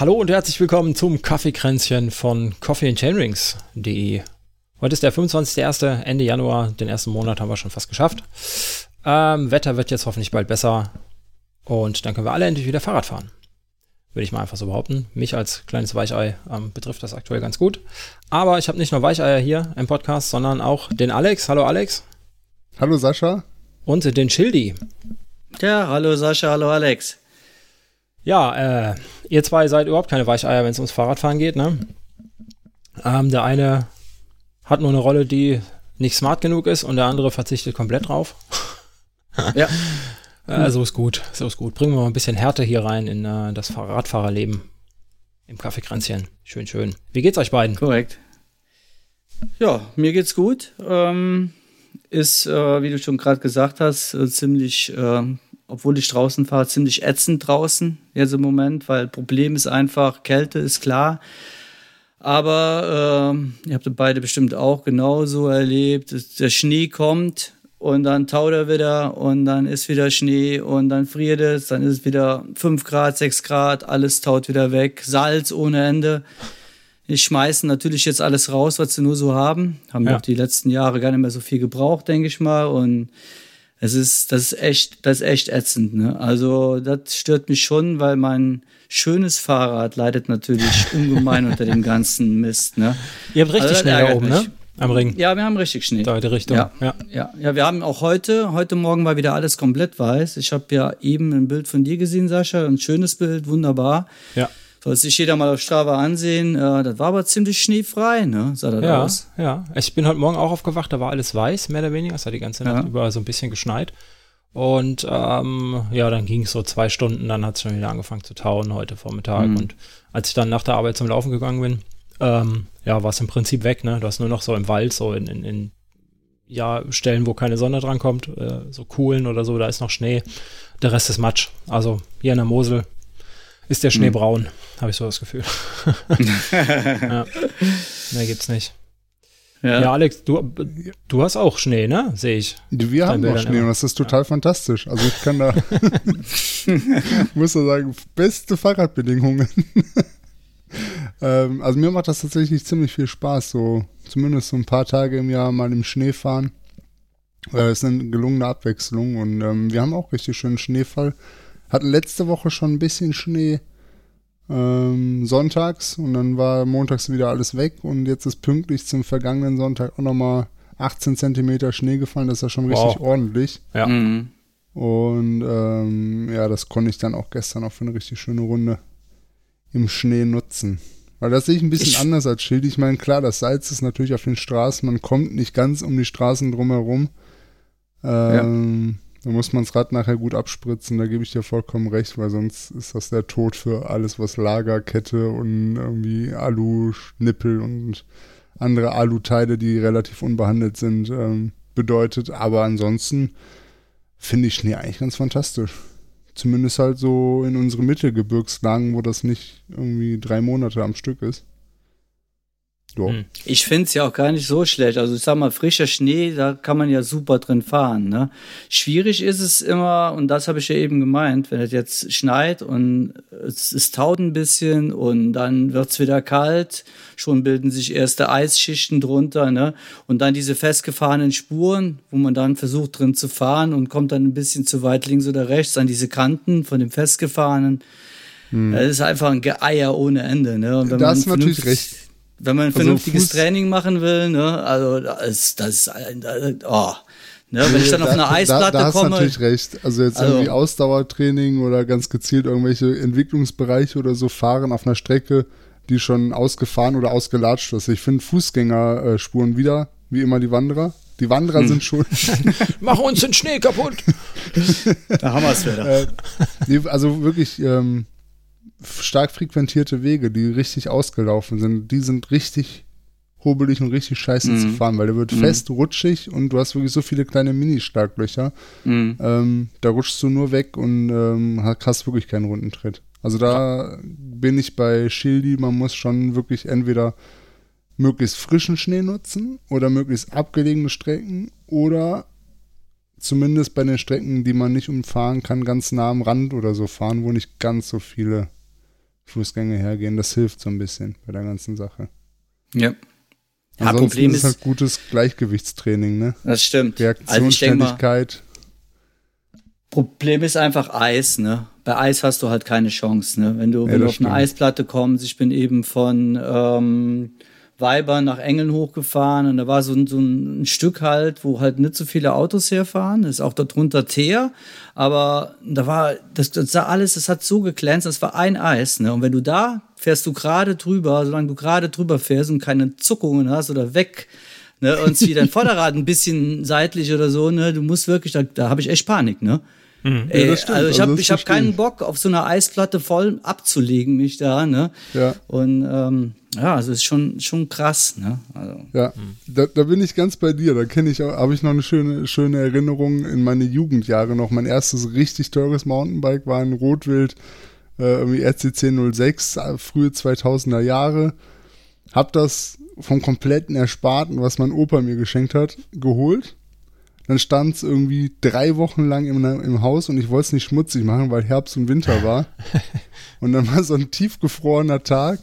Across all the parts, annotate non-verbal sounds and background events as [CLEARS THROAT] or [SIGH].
Hallo und herzlich willkommen zum Kaffeekränzchen von coffeeandchainrings.de. Heute ist der 25.01. Ende Januar, den ersten Monat haben wir schon fast geschafft. Ähm, Wetter wird jetzt hoffentlich bald besser und dann können wir alle endlich wieder Fahrrad fahren. Würde ich mal einfach so behaupten. Mich als kleines Weichei ähm, betrifft das aktuell ganz gut. Aber ich habe nicht nur Weicheier hier im Podcast, sondern auch den Alex. Hallo Alex. Hallo Sascha. Und den Schildi. Ja, hallo Sascha, hallo Alex. Ja, äh, ihr zwei seid überhaupt keine Weicheier, wenn es ums Fahrradfahren geht, ne? Ähm, der eine hat nur eine Rolle, die nicht smart genug ist und der andere verzichtet komplett drauf. [LAUGHS] ja. Äh, so ist gut, so ist gut. Bringen wir mal ein bisschen Härte hier rein in äh, das Radfahrerleben im Kaffeekränzchen. Schön, schön. Wie geht's euch beiden? Korrekt. Ja, mir geht's gut. Ähm, ist, äh, wie du schon gerade gesagt hast, äh, ziemlich, äh, obwohl ich draußen fahre, ziemlich ätzend draußen jetzt im Moment, weil Problem ist einfach, Kälte ist klar. Aber äh, ihr habt beide bestimmt auch genauso erlebt. Der Schnee kommt und dann taut er wieder und dann ist wieder Schnee und dann friert es, dann ist es wieder 5 Grad, 6 Grad, alles taut wieder weg, Salz ohne Ende. Ich schmeißen natürlich jetzt alles raus, was sie nur so haben. Haben ja. auch die letzten Jahre gar nicht mehr so viel gebraucht, denke ich mal. Und es ist, das ist echt, das ist echt ätzend. Ne? Also das stört mich schon, weil mein schönes Fahrrad leidet natürlich [LAUGHS] ungemein unter dem ganzen Mist. Ne? Ihr habt richtig also, schnell da oben, ne? Am Ring. Ja, wir haben richtig Schnee. Da die Richtung. Ja, ja. ja, ja. wir haben auch heute, heute Morgen war wieder alles komplett weiß. Ich habe ja eben ein Bild von dir gesehen, Sascha, ein schönes Bild, wunderbar. Ja. Soll sich jeder mal auf Strava ansehen. Äh, das war aber ziemlich schneefrei, ne? Sah das ja, aus. Ja, ich bin heute Morgen auch aufgewacht, da war alles weiß, mehr oder weniger. Es hat die ganze Nacht ja. überall so ein bisschen geschneit. Und ähm, ja, dann ging es so zwei Stunden, dann hat es schon wieder angefangen zu tauen heute Vormittag. Mhm. Und als ich dann nach der Arbeit zum Laufen gegangen bin, ähm, ja, war es im Prinzip weg, ne? Du hast nur noch so im Wald, so in, in, in ja, Stellen, wo keine Sonne dran kommt, äh, so Kuhlen oder so, da ist noch Schnee. Der Rest ist Matsch. Also hier in der Mosel ist der Schnee hm. braun, habe ich so das Gefühl. [LAUGHS] ja. Mehr gibt's nicht. Ja. ja, Alex, du, du hast auch Schnee, ne? Sehe ich. Wir haben auch Schnee immer. und das ist total ja. fantastisch. Also ich kann da, [LAUGHS] [LAUGHS] muss da sagen, beste Fahrradbedingungen. ähm, also mir macht das tatsächlich ziemlich viel Spaß, so zumindest so ein paar Tage im Jahr mal im Schnee fahren. Äh, ist eine gelungene Abwechslung und ähm, wir haben auch richtig schönen Schneefall. Hatten letzte Woche schon ein bisschen Schnee ähm, sonntags und dann war montags wieder alles weg und jetzt ist pünktlich zum vergangenen Sonntag auch nochmal 18 Zentimeter Schnee gefallen. Das ist ja schon wow. richtig ordentlich. Ja. Mhm. Und ähm, ja, das konnte ich dann auch gestern auch für eine richtig schöne Runde im Schnee nutzen. Weil das sehe ich ein bisschen ich anders als Schild. Ich meine, klar, das Salz ist natürlich auf den Straßen, man kommt nicht ganz um die Straßen drumherum. Ähm, ja. Da muss man das Rad nachher gut abspritzen, da gebe ich dir vollkommen recht, weil sonst ist das der Tod für alles, was Lagerkette und irgendwie Alu-Schnippel und andere Aluteile, die relativ unbehandelt sind, ähm, bedeutet. Aber ansonsten finde ich Schnee eigentlich ganz fantastisch. Zumindest halt so in unsere Mittelgebirgslagen, wo das nicht irgendwie drei Monate am Stück ist. Ja. Hm. Ich finde es ja auch gar nicht so schlecht. Also ich sag mal, frischer Schnee, da kann man ja super drin fahren. Ne? Schwierig ist es immer, und das habe ich ja eben gemeint, wenn es jetzt schneit und es, es taut ein bisschen und dann wird es wieder kalt, schon bilden sich erste Eisschichten drunter, ne? Und dann diese festgefahrenen Spuren, wo man dann versucht drin zu fahren und kommt dann ein bisschen zu weit links oder rechts an diese Kanten von dem festgefahrenen. Hm. Das ist einfach ein Geeier ohne Ende. Ne? Und wenn da hast du natürlich recht wenn man ein also vernünftiges Fuß Training machen will, ne, also das ist, das ist oh. Ne, wenn ich dann auf eine Eisplatte da, da komme. hast natürlich recht. Also jetzt also, irgendwie Ausdauertraining oder ganz gezielt irgendwelche Entwicklungsbereiche oder so fahren auf einer Strecke, die schon ausgefahren oder ausgelatscht ist. Ich finde Fußgängerspuren wieder, wie immer die Wanderer. Die Wanderer hm. sind schon. [LAUGHS] Mach uns den Schnee kaputt. da haben wir es wieder. Äh, also wirklich, ähm, stark frequentierte Wege, die richtig ausgelaufen sind, die sind richtig hobelig und richtig scheiße mhm. zu fahren, weil der wird mhm. fest, rutschig und du hast wirklich so viele kleine Mini-Schlaglöcher. Mhm. Ähm, da rutschst du nur weg und ähm, hast wirklich keinen Rundentritt. Also da bin ich bei Schildi, man muss schon wirklich entweder möglichst frischen Schnee nutzen oder möglichst abgelegene Strecken oder zumindest bei den Strecken, die man nicht umfahren kann, ganz nah am Rand oder so fahren, wo nicht ganz so viele Fußgänger hergehen. Das hilft so ein bisschen bei der ganzen Sache. Ja. Ja, Ansonsten Problem ist, ist halt gutes Gleichgewichtstraining, ne? Das stimmt. Reaktionsständigkeit. Also Problem ist einfach Eis, ne? Bei Eis hast du halt keine Chance, ne? Wenn du, ja, wenn du auf stimmt. eine Eisplatte kommst, ich bin eben von ähm, Weiber nach Engeln hochgefahren und da war so, so ein Stück halt, wo halt nicht so viele Autos herfahren. Ist auch darunter Teer, aber da war, das, das sah alles, das hat so geglänzt, das war ein Eis. Ne? Und wenn du da fährst du gerade drüber, solange du gerade drüber fährst und keine Zuckungen hast oder weg, ne, und zieh dein [LAUGHS] Vorderrad ein bisschen seitlich oder so, ne, du musst wirklich, da, da habe ich echt Panik, ne? Mhm. Ey, ja, also ich habe also ich hab keinen Bock, auf so einer Eisplatte voll abzulegen, mich da, ne? Ja. Und ähm, ja, also ist schon, schon krass, ne? Also, ja, da, da bin ich ganz bei dir. Da kenne ich, habe ich noch eine schöne, schöne Erinnerung in meine Jugendjahre noch. Mein erstes richtig teures Mountainbike war ein Rotwild, äh, irgendwie RCC 06, äh, frühe 2000er Jahre. Hab das vom kompletten Ersparten, was mein Opa mir geschenkt hat, geholt dann stand es irgendwie drei Wochen lang im, im Haus und ich wollte es nicht schmutzig machen, weil Herbst und Winter war. [LAUGHS] und dann war so ein tiefgefrorener Tag,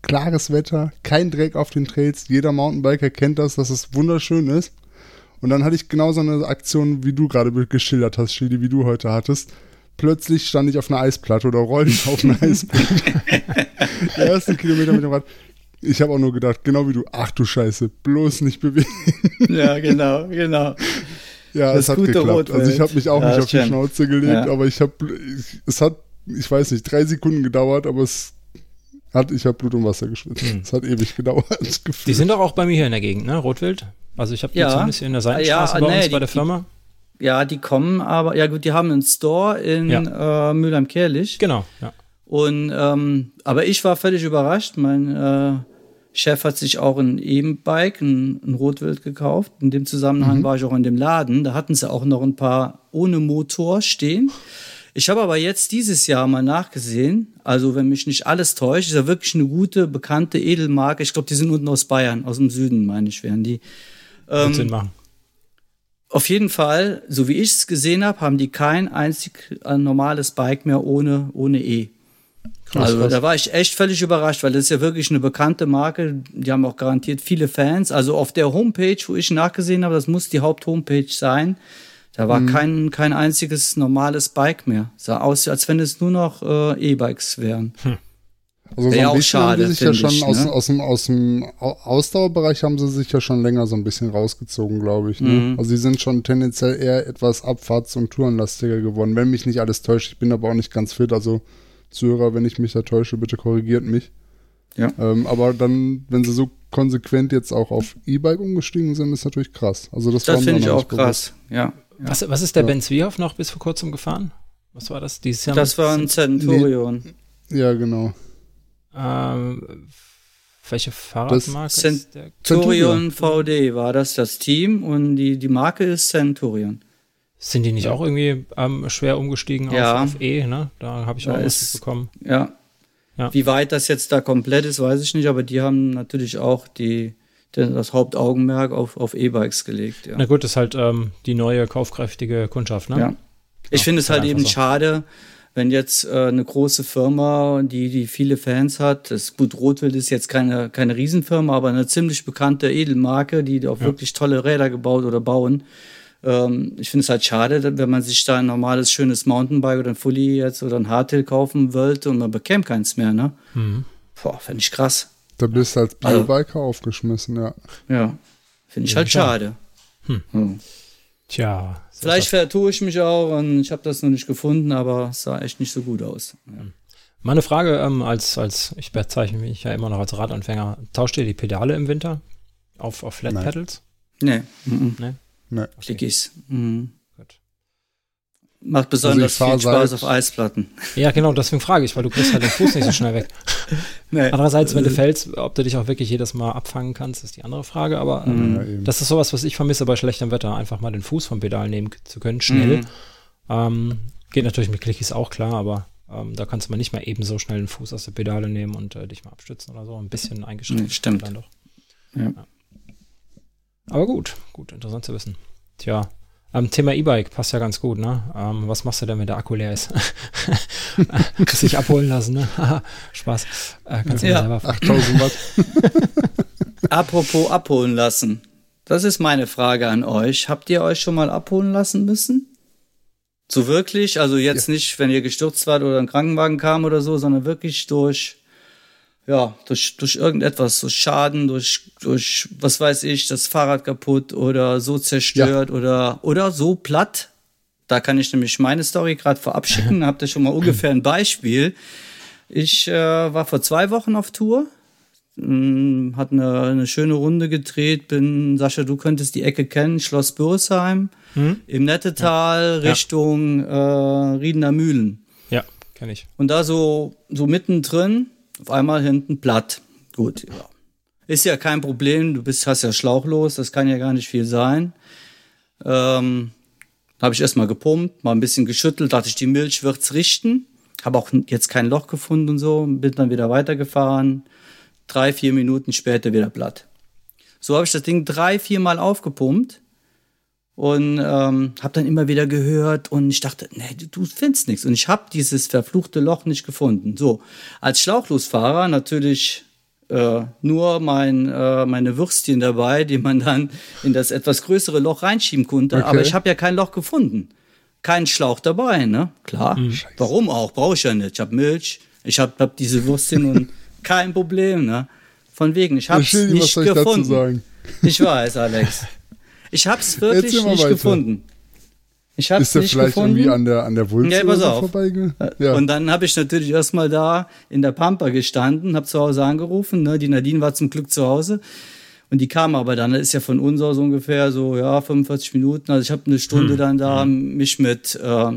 klares Wetter, kein Dreck auf den Trails. Jeder Mountainbiker kennt das, dass es wunderschön ist. Und dann hatte ich genau so eine Aktion, wie du gerade geschildert hast, Schildi, wie du heute hattest. Plötzlich stand ich auf einer Eisplatte oder rollte auf einer [LAUGHS] Eisplatte. Der erste Kilometer mit dem Rad. Ich habe auch nur gedacht, genau wie du, ach du Scheiße, bloß nicht bewegen. [LAUGHS] Ja, genau, genau. Ja, das es hat geklappt. Rotwelt. Also ich habe mich auch ja, nicht auf die Schnauze gelegt, ja. aber ich habe, es hat, ich weiß nicht, drei Sekunden gedauert, aber es hat, ich habe Blut und Wasser geschwitzt. Hm. Es hat ewig gedauert. [LAUGHS] Die sind doch auch bei mir hier in der Gegend, ne? Rotwild. Also ich habe die ja. zumindest hier in der Seitenstraße ja, bei nee, uns die, bei der Firma. Die, ja, die kommen aber, ja gut, die haben einen Store in ja. äh, Mülheim-Kerlich. Genau, ja. Und ähm, aber ich war völlig überrascht. Mein äh, Chef hat sich auch ein E-Bike, ein, ein, Rotwild gekauft. In dem Zusammenhang mhm. war ich auch in dem Laden. Da hatten sie auch noch ein paar ohne Motor stehen. Ich habe aber jetzt dieses Jahr mal nachgesehen. Also, wenn mich nicht alles täuscht, ist ja wirklich eine gute, bekannte Edelmarke. Ich glaube, die sind unten aus Bayern, aus dem Süden, meine ich, wären die. Ähm, Sinn machen. Auf jeden Fall, so wie ich es gesehen habe, haben die kein einzig ein normales Bike mehr ohne, ohne E. Krass, also da war ich echt völlig überrascht, weil das ist ja wirklich eine bekannte Marke. Die haben auch garantiert viele Fans. Also auf der Homepage, wo ich nachgesehen habe, das muss die Haupthomepage sein. Da war mhm. kein, kein einziges normales Bike mehr. Sah aus, als wenn es nur noch äh, E-Bikes wären. Hm. Also so ein auch bisschen schade, haben sie sich ja schon ich, aus, ne? aus, dem, aus dem Ausdauerbereich haben sie sich ja schon länger so ein bisschen rausgezogen, glaube ich. Ne? Mhm. Also sie sind schon tendenziell eher etwas abfahrts- und tourenlastiger geworden, wenn mich nicht alles täuscht. Ich bin aber auch nicht ganz fit, also Zuhörer, wenn ich mich da täusche, bitte korrigiert mich. Ja. Ähm, aber dann, wenn sie so konsequent jetzt auch auf E-Bike umgestiegen sind, ist natürlich krass. Also das, das finde ich auch krass, ja. ja. Was, was ist der ja. Ben Zwiehoff noch bis vor kurzem gefahren? Was war das dieses Jahr? Das war ein Centurion. Nee. Ja, genau. Ähm, welche Fahrradmarke Centurion VD war das, das Team und die, die Marke ist Centurion. Sind die nicht ja. auch irgendwie ähm, schwer umgestiegen ja. auf, auf, E? Ne? Da habe ich auch was bekommen. Ja. ja. Wie weit das jetzt da komplett ist, weiß ich nicht, aber die haben natürlich auch die, das Hauptaugenmerk auf, auf E-Bikes gelegt. Ja. Na gut, das ist halt ähm, die neue kaufkräftige Kundschaft, ne? Ja. Ich finde es halt eben so. schade, wenn jetzt äh, eine große Firma, die, die viele Fans hat, das gut, Rotwild ist jetzt keine, keine Riesenfirma, aber eine ziemlich bekannte Edelmarke, die auch wirklich tolle Räder gebaut oder bauen, ähm, ich finde es halt schade, wenn man sich da ein normales, schönes Mountainbike oder ein Fully jetzt oder ein Hardtail kaufen wollte und man bekäme keins mehr, ne? Mhm. Boah, finde ich krass. Da bist du als also Biobiker also, aufgeschmissen, ja. Ja, finde ich halt schade. Hm. Hm. Tja. Vielleicht vertue ich mich auch und ich habe das noch nicht gefunden, aber es sah echt nicht so gut aus. Ja. Hm. Meine Frage, ähm, als, als, ich bezeichne mich ja immer noch als Radanfänger, tauscht ihr die Pedale im Winter auf, auf Flat Nein. Pedals? Nee. Mhm. nee. Nee. Clickies. Mhm. Gut. Macht besonders also viel Spaß auf Eisplatten. Ja, genau, deswegen frage ich, weil du kriegst halt den Fuß nicht so schnell weg. [LAUGHS] nee. Andererseits, wenn du fällst, ob du dich auch wirklich jedes Mal abfangen kannst, ist die andere Frage. Aber ähm, ja, das ist sowas, was ich vermisse bei schlechtem Wetter, einfach mal den Fuß vom Pedal nehmen zu können, schnell. Mhm. Ähm, geht natürlich mit Clickies auch klar, aber ähm, da kannst du mal nicht mal eben so schnell den Fuß aus der Pedale nehmen und äh, dich mal abstützen oder so. Ein bisschen eingeschränkt. Stimmt. Dann doch. Ja. ja. Aber gut, gut, interessant zu wissen. Tja, Ähm, Thema E-Bike passt ja ganz gut, ne? Ähm, was machst du denn, wenn der Akku leer ist? [LAUGHS] Kannst dich abholen lassen, ne? [LAUGHS] Spaß. Äh, kannst du ja. selber 8000 Watt. [LAUGHS] Apropos abholen lassen. Das ist meine Frage an euch. Habt ihr euch schon mal abholen lassen müssen? So wirklich? Also jetzt ja. nicht, wenn ihr gestürzt wart oder ein Krankenwagen kam oder so, sondern wirklich durch ja, durch, durch irgendetwas, so Schaden, durch, durch, was weiß ich, das Fahrrad kaputt oder so zerstört ja. oder, oder so platt. Da kann ich nämlich meine Story gerade vorab schicken. [LAUGHS] Habt ihr schon mal ungefähr ein Beispiel? Ich äh, war vor zwei Wochen auf Tour, mh, hm, hat eine, eine schöne Runde gedreht, bin, Sascha, du könntest die Ecke kennen, Schloss Bürsheim, hm? im Nettetal ja. Richtung. Äh, Riedener Mühlen. Ja, kenne ich. Und da so, so mittendrin, auf einmal hinten platt. Gut, ja. Ist ja kein Problem, du bist, hast ja schlauchlos, das kann ja gar nicht viel sein. Ähm, habe ich erstmal gepumpt, mal ein bisschen geschüttelt, dachte ich, die Milch wird's richten. Habe auch jetzt kein Loch gefunden und so, bin dann wieder weitergefahren. Drei, vier Minuten später wieder platt. So habe ich das Ding drei, vier Mal aufgepumpt und ähm, habe dann immer wieder gehört und ich dachte, nee, du findest nichts und ich habe dieses verfluchte Loch nicht gefunden. So, als Schlauchlosfahrer natürlich äh, nur mein, äh, meine Würstchen dabei, die man dann in das etwas größere Loch reinschieben konnte, okay. aber ich habe ja kein Loch gefunden. Kein Schlauch dabei, ne? Klar. Mhm. Warum auch? Brauche ich ja nicht. Ich habe Milch, ich habe hab diese Würstchen und [LAUGHS] kein Problem, ne? Von wegen, ich habe es nicht gefunden. Ich weiß, Alex. [LAUGHS] Ich habe es wirklich nicht weiter. gefunden. Ich hab's Ist der nicht vielleicht gefunden. irgendwie an der, an der Wulst ja, pass auf. vorbeigegangen? Ja. Und dann habe ich natürlich erstmal da in der Pampa gestanden, habe zu Hause angerufen. Ne? Die Nadine war zum Glück zu Hause. Und die kam aber dann, das ist ja von uns aus ungefähr so, ja, 45 Minuten. Also ich habe eine Stunde hm. dann da hm. mich mit äh,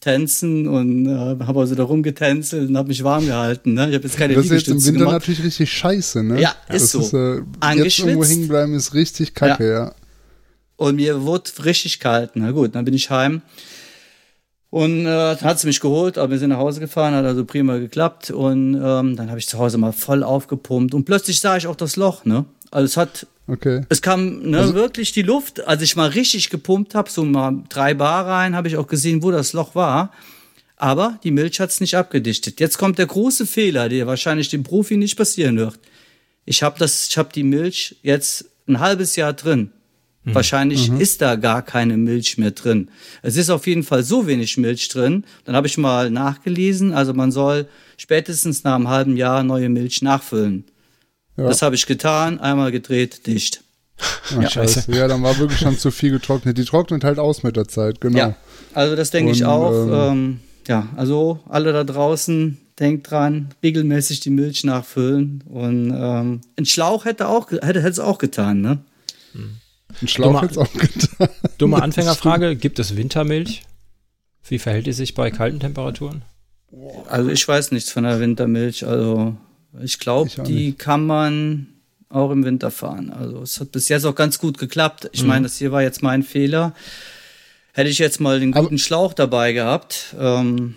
Tänzen und äh, habe also da rumgetänzelt und habe mich warm gehalten. Ne? Ich habe jetzt keine Das ist jetzt im Winter gemacht. natürlich richtig scheiße, ne? Ja, ist das so. Ist, äh, jetzt irgendwo hängen bleiben ist richtig kacke, ja. ja. Und mir wurde richtig kalt. Na gut, dann bin ich heim. Und äh, dann hat sie mich geholt, aber wir sind nach Hause gefahren, hat also prima geklappt. Und ähm, dann habe ich zu Hause mal voll aufgepumpt. Und plötzlich sah ich auch das Loch, ne? Also es hat, okay. es kam ne, also, wirklich die Luft. Als ich mal richtig gepumpt habe, so mal drei Bar rein, habe ich auch gesehen, wo das Loch war. Aber die Milch hat's nicht abgedichtet. Jetzt kommt der große Fehler, der wahrscheinlich dem Profi nicht passieren wird. Ich habe das, ich habe die Milch jetzt ein halbes Jahr drin. Mhm. Wahrscheinlich mhm. ist da gar keine Milch mehr drin. Es ist auf jeden Fall so wenig Milch drin. Dann habe ich mal nachgelesen. Also man soll spätestens nach einem halben Jahr neue Milch nachfüllen. Ja. Das habe ich getan, einmal gedreht, dicht. Ach, ja. Scheiße. Ja, dann war wirklich schon zu viel getrocknet. Die trocknet halt aus mit der Zeit, genau. Ja, also das denke ich auch. Ähm, ähm, ja, also alle da draußen, denkt dran, regelmäßig die Milch nachfüllen. Und ähm, ein Schlauch hätte auch hätte, hätte es auch getan, ne? Hm. Ein Schlauch dumme, auch getan. Dumme Anfängerfrage: Gibt es Wintermilch? Wie verhält die sich bei kalten Temperaturen? Also, ich weiß nichts von der Wintermilch. Also, ich glaube, die nicht. kann man auch im Winter fahren. Also, es hat bis jetzt auch ganz gut geklappt. Ich mhm. meine, das hier war jetzt mein Fehler. Hätte ich jetzt mal den guten Aber Schlauch dabei gehabt, ähm,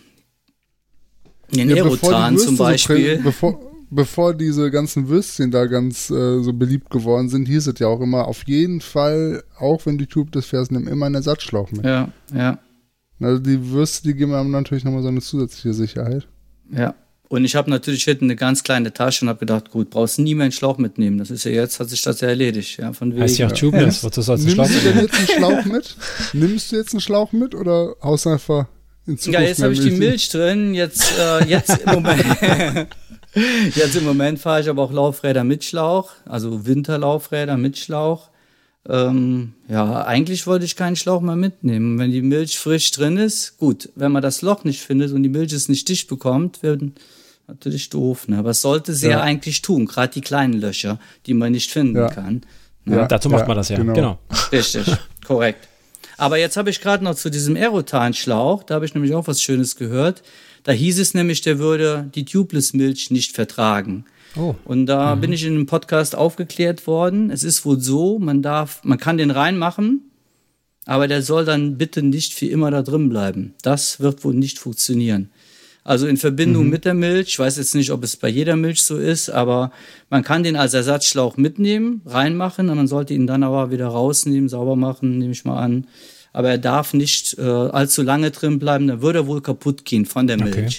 den ja, Aerotan zum Beispiel. So bevor, bevor diese ganzen Würstchen da ganz äh, so beliebt geworden sind, hieß es ja auch immer, auf jeden Fall, auch wenn die Tube das fährst, nimm immer einen Ersatzschlauch mit. Ja, ja. Also die Würste, die geben einem natürlich nochmal so eine zusätzliche Sicherheit. Ja. Und ich habe natürlich hinten eine ganz kleine Tasche und habe gedacht, gut, brauchst nie mehr einen Schlauch mitnehmen. Das ist ja jetzt, hat sich das ja erledigt. Ja, von wegen. Heißt ja auch Tubeless, ja. wozu sollst du Schlauch Nimmst du denn jetzt einen Schlauch mit? [LAUGHS] Nimmst du jetzt einen Schlauch mit oder haust einfach in Zukunft Ja, jetzt habe ich die Milch drin, jetzt, äh, jetzt im Moment. [LAUGHS] [LAUGHS] Jetzt im Moment fahre ich aber auch Laufräder mit Schlauch, also Winterlaufräder mit Schlauch. Ähm, ja, eigentlich wollte ich keinen Schlauch mehr mitnehmen. Wenn die Milch frisch drin ist, gut. Wenn man das Loch nicht findet und die Milch es nicht dicht bekommt, wird natürlich doof. Ne? Aber es sollte sie ja. ja eigentlich tun, gerade die kleinen Löcher, die man nicht finden ja. kann. Ne? Ja, dazu macht man das ja, genau. genau. Richtig, [LAUGHS] korrekt. Aber jetzt habe ich gerade noch zu diesem Aerotan-Schlauch, da habe ich nämlich auch was Schönes gehört. Da hieß es nämlich, der würde die Tubeless-Milch nicht vertragen. Oh. Und da mhm. bin ich in einem Podcast aufgeklärt worden. Es ist wohl so, man darf, man kann den reinmachen, aber der soll dann bitte nicht für immer da drin bleiben. Das wird wohl nicht funktionieren. Also in Verbindung mhm. mit der Milch, ich weiß jetzt nicht, ob es bei jeder Milch so ist, aber man kann den als Ersatzschlauch mitnehmen, reinmachen und man sollte ihn dann aber wieder rausnehmen, sauber machen, nehme ich mal an. Aber er darf nicht äh, allzu lange drin bleiben, dann würde er wohl kaputt gehen von der Milch. Okay.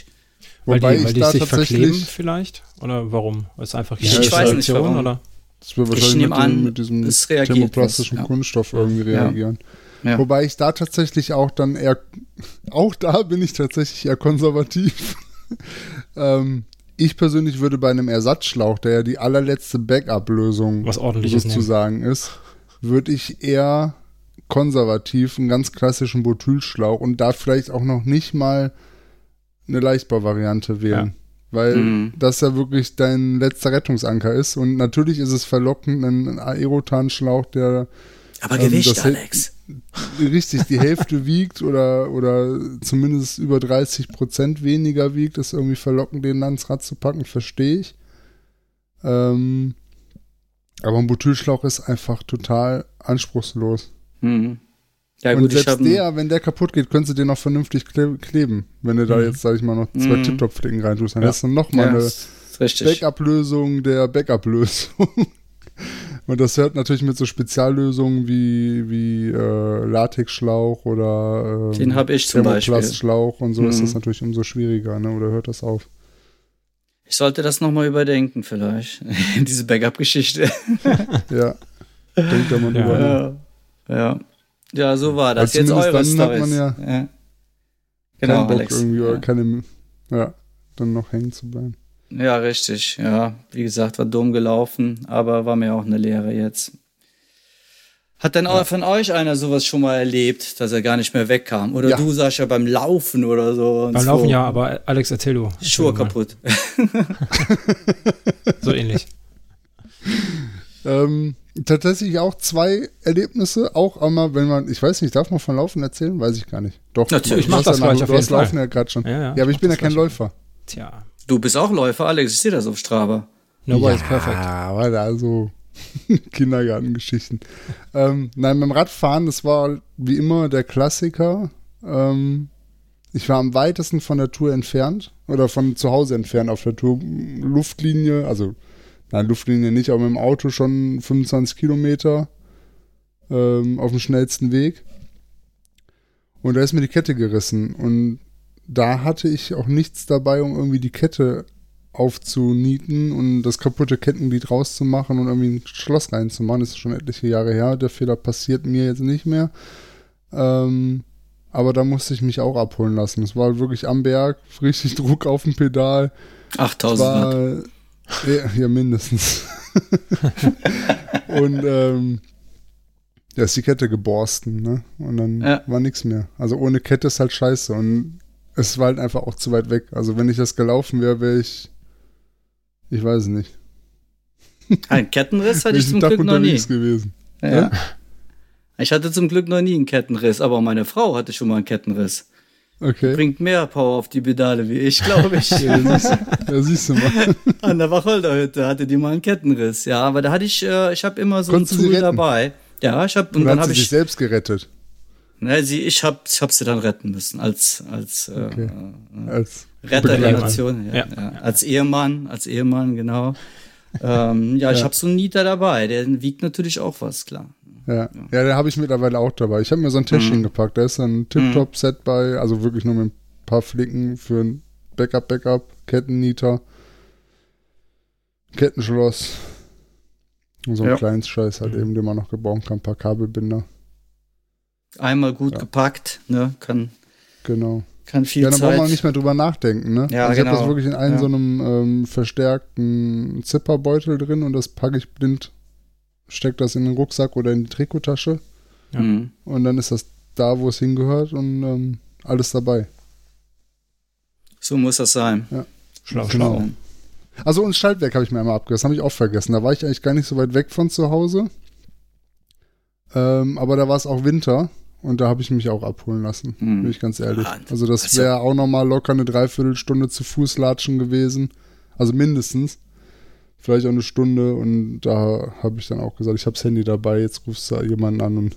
Wobei weil die, weil die sich verkleben vielleicht? Oder warum? Ist einfach die ich weiß nicht warum. Oder? Das wird wahrscheinlich mit, an, mit diesem thermoplastischen ja. Kunststoff irgendwie reagieren. Ja. Ja. Wobei ich da tatsächlich auch dann eher, auch da bin ich tatsächlich eher konservativ. [LAUGHS] ähm, ich persönlich würde bei einem Ersatzschlauch, der ja die allerletzte Backup-Lösung sozusagen nehmen. ist, würde ich eher konservativ einen ganz klassischen Butylschlauch und da vielleicht auch noch nicht mal eine Leichtbauvariante wählen. Ja. Weil mhm. das ja wirklich dein letzter Rettungsanker ist. Und natürlich ist es verlockend, einen Aerotan-Schlauch, der. Aber Gewicht, ähm, Alex. Richtig, die Hälfte wiegt oder, oder zumindest über 30 Prozent weniger wiegt, ist irgendwie verlockend, den ans Rad zu packen, verstehe ich. Ähm, aber ein Butylschlauch ist einfach total anspruchslos. Mhm. Ja, und gut, selbst der, wenn der kaputt geht, könntest du den noch vernünftig kleben. Wenn du da mhm. jetzt, sag ich mal, noch zwei mhm. Tip-Top-Flicken reintust, dann ja. hast du noch mal ja, eine Backup-Lösung der Backup-Lösung. [LAUGHS] und das hört natürlich mit so Speziallösungen wie, wie äh, Latexschlauch oder ähm, den habe ich zum Beispiel. Schlauch und so mhm. ist das natürlich umso schwieriger, ne? Oder hört das auf? Ich sollte das nochmal überdenken, vielleicht. [LAUGHS] Diese Backup-Geschichte. [LAUGHS] ja. Denkt da mal drüber. Ja. ja. Ja, so war das. Jetzt eure dann Storys. Hat man ja, ja. Genau, Bock Alex. Irgendwie, ja. Keine, ja, dann noch hängen zu bleiben. Ja, richtig. Ja, wie gesagt, war dumm gelaufen, aber war mir auch eine Lehre jetzt. Hat denn ja. von euch einer sowas schon mal erlebt, dass er gar nicht mehr wegkam? Oder ja. du, Sascha, beim Laufen oder so? Beim Laufen ja, aber Alex, erzähl du. Erzähl Schuhe kaputt. [LAUGHS] [LAUGHS] so ähnlich. ähm, tatsächlich auch zwei Erlebnisse, auch einmal, wenn man, ich weiß nicht, darf man von Laufen erzählen? Weiß ich gar nicht. Doch, natürlich, ich mach das gleich auf jeden Fall. Laufen ja gerade schon. Ja, ja, ja aber ich bin ja kein Läufer. Tja. Du bist auch Läufer, Alex, ich sehe das auf Strava. No ja, ist perfekt. Ja, aber also [LAUGHS] Kindergartengeschichten. ähm, nein, beim Radfahren, das war wie immer der Klassiker. Ähm, ich war am weitesten von der Tour entfernt oder von zu Hause entfernt auf der Tour. Luftlinie, also Nein, Luftlinie nicht, aber mit dem Auto schon 25 Kilometer ähm, auf dem schnellsten Weg. Und da ist mir die Kette gerissen. Und da hatte ich auch nichts dabei, um irgendwie die Kette aufzunieten und das kaputte Kettenglied rauszumachen und irgendwie ein Schloss reinzumachen. Das ist schon etliche Jahre her. Der Fehler passiert mir jetzt nicht mehr. Ähm, aber da musste ich mich auch abholen lassen. Es war wirklich am Berg, [LAUGHS] richtig Druck auf dem Pedal. 8000 Watt. Ja, ja mindestens. [LAUGHS] und ähm, da ist die Kette geborsten, ne? Und dann ja. war nichts mehr. Also ohne Kette ist halt scheiße. Und es war halt einfach auch zu weit weg. Also wenn ich das gelaufen wäre, wäre ich. Ich weiß es nicht. Ein Kettenriss hatte ich zum Glück noch nie. gewesen. Ja. ja. Ich hatte zum Glück noch nie einen Kettenriss, aber meine Frau hatte schon mal einen Kettenriss. Okay. Bringt mehr Power auf die Pedale wie ich, glaube ich. [LAUGHS] ja, siehst, ja, siehst du mal. [LAUGHS] An der Wacholderhütte hatte die mal einen Kettenriss. Ja, aber da hatte ich, äh, ich habe immer so Konntest ein Tool dabei. Ja, ich habe und dann habe ich sich selbst gerettet. Ne, sie, ich habe ich hab sie dann retten müssen als als, äh, okay. äh, als Retter der Nation, ja, ja. ja, als Ehemann, als Ehemann genau. ähm, ja, ich habe so einen Nieter dabei, der wiegt natürlich auch was, klar. Ja, ja den habe ich mittlerweile auch dabei. Ich habe mir so ein Täschchen mhm. gepackt. Da ist ein Tip-Top-Set bei, also wirklich nur mit ein paar Flicken für ein Backup, Backup, Kettennieter, Kettenschloss. Und so ein ja. kleines Scheiß halt mhm. eben, den man noch gebrauchen kann, ein paar Kabelbinder. Einmal gut ja. gepackt, ne, kann. Genau. Kann viel Ja, dann Zeit. braucht man nicht mehr drüber nachdenken, ne? Ja, also genau. Ich habe das wirklich in einem ja. so einem ähm, verstärkten Zipperbeutel drin und das packe ich blind steckt das in den Rucksack oder in die Trikottasche. Ja. Mhm. Und dann ist das da, wo es hingehört und ähm, alles dabei. So muss das sein. Ja. Schlau, genau. schlau. Also und Schaltwerk habe ich mir einmal abgerissen, habe ich auch vergessen. Da war ich eigentlich gar nicht so weit weg von zu Hause. Ähm, aber da war es auch Winter und da habe ich mich auch abholen lassen, mhm. bin ich ganz ehrlich. Also das also wäre auch nochmal locker eine Dreiviertelstunde zu Fuß latschen gewesen. Also mindestens vielleicht auch eine Stunde und da habe ich dann auch gesagt, ich habe das Handy dabei, jetzt rufst du jemanden an und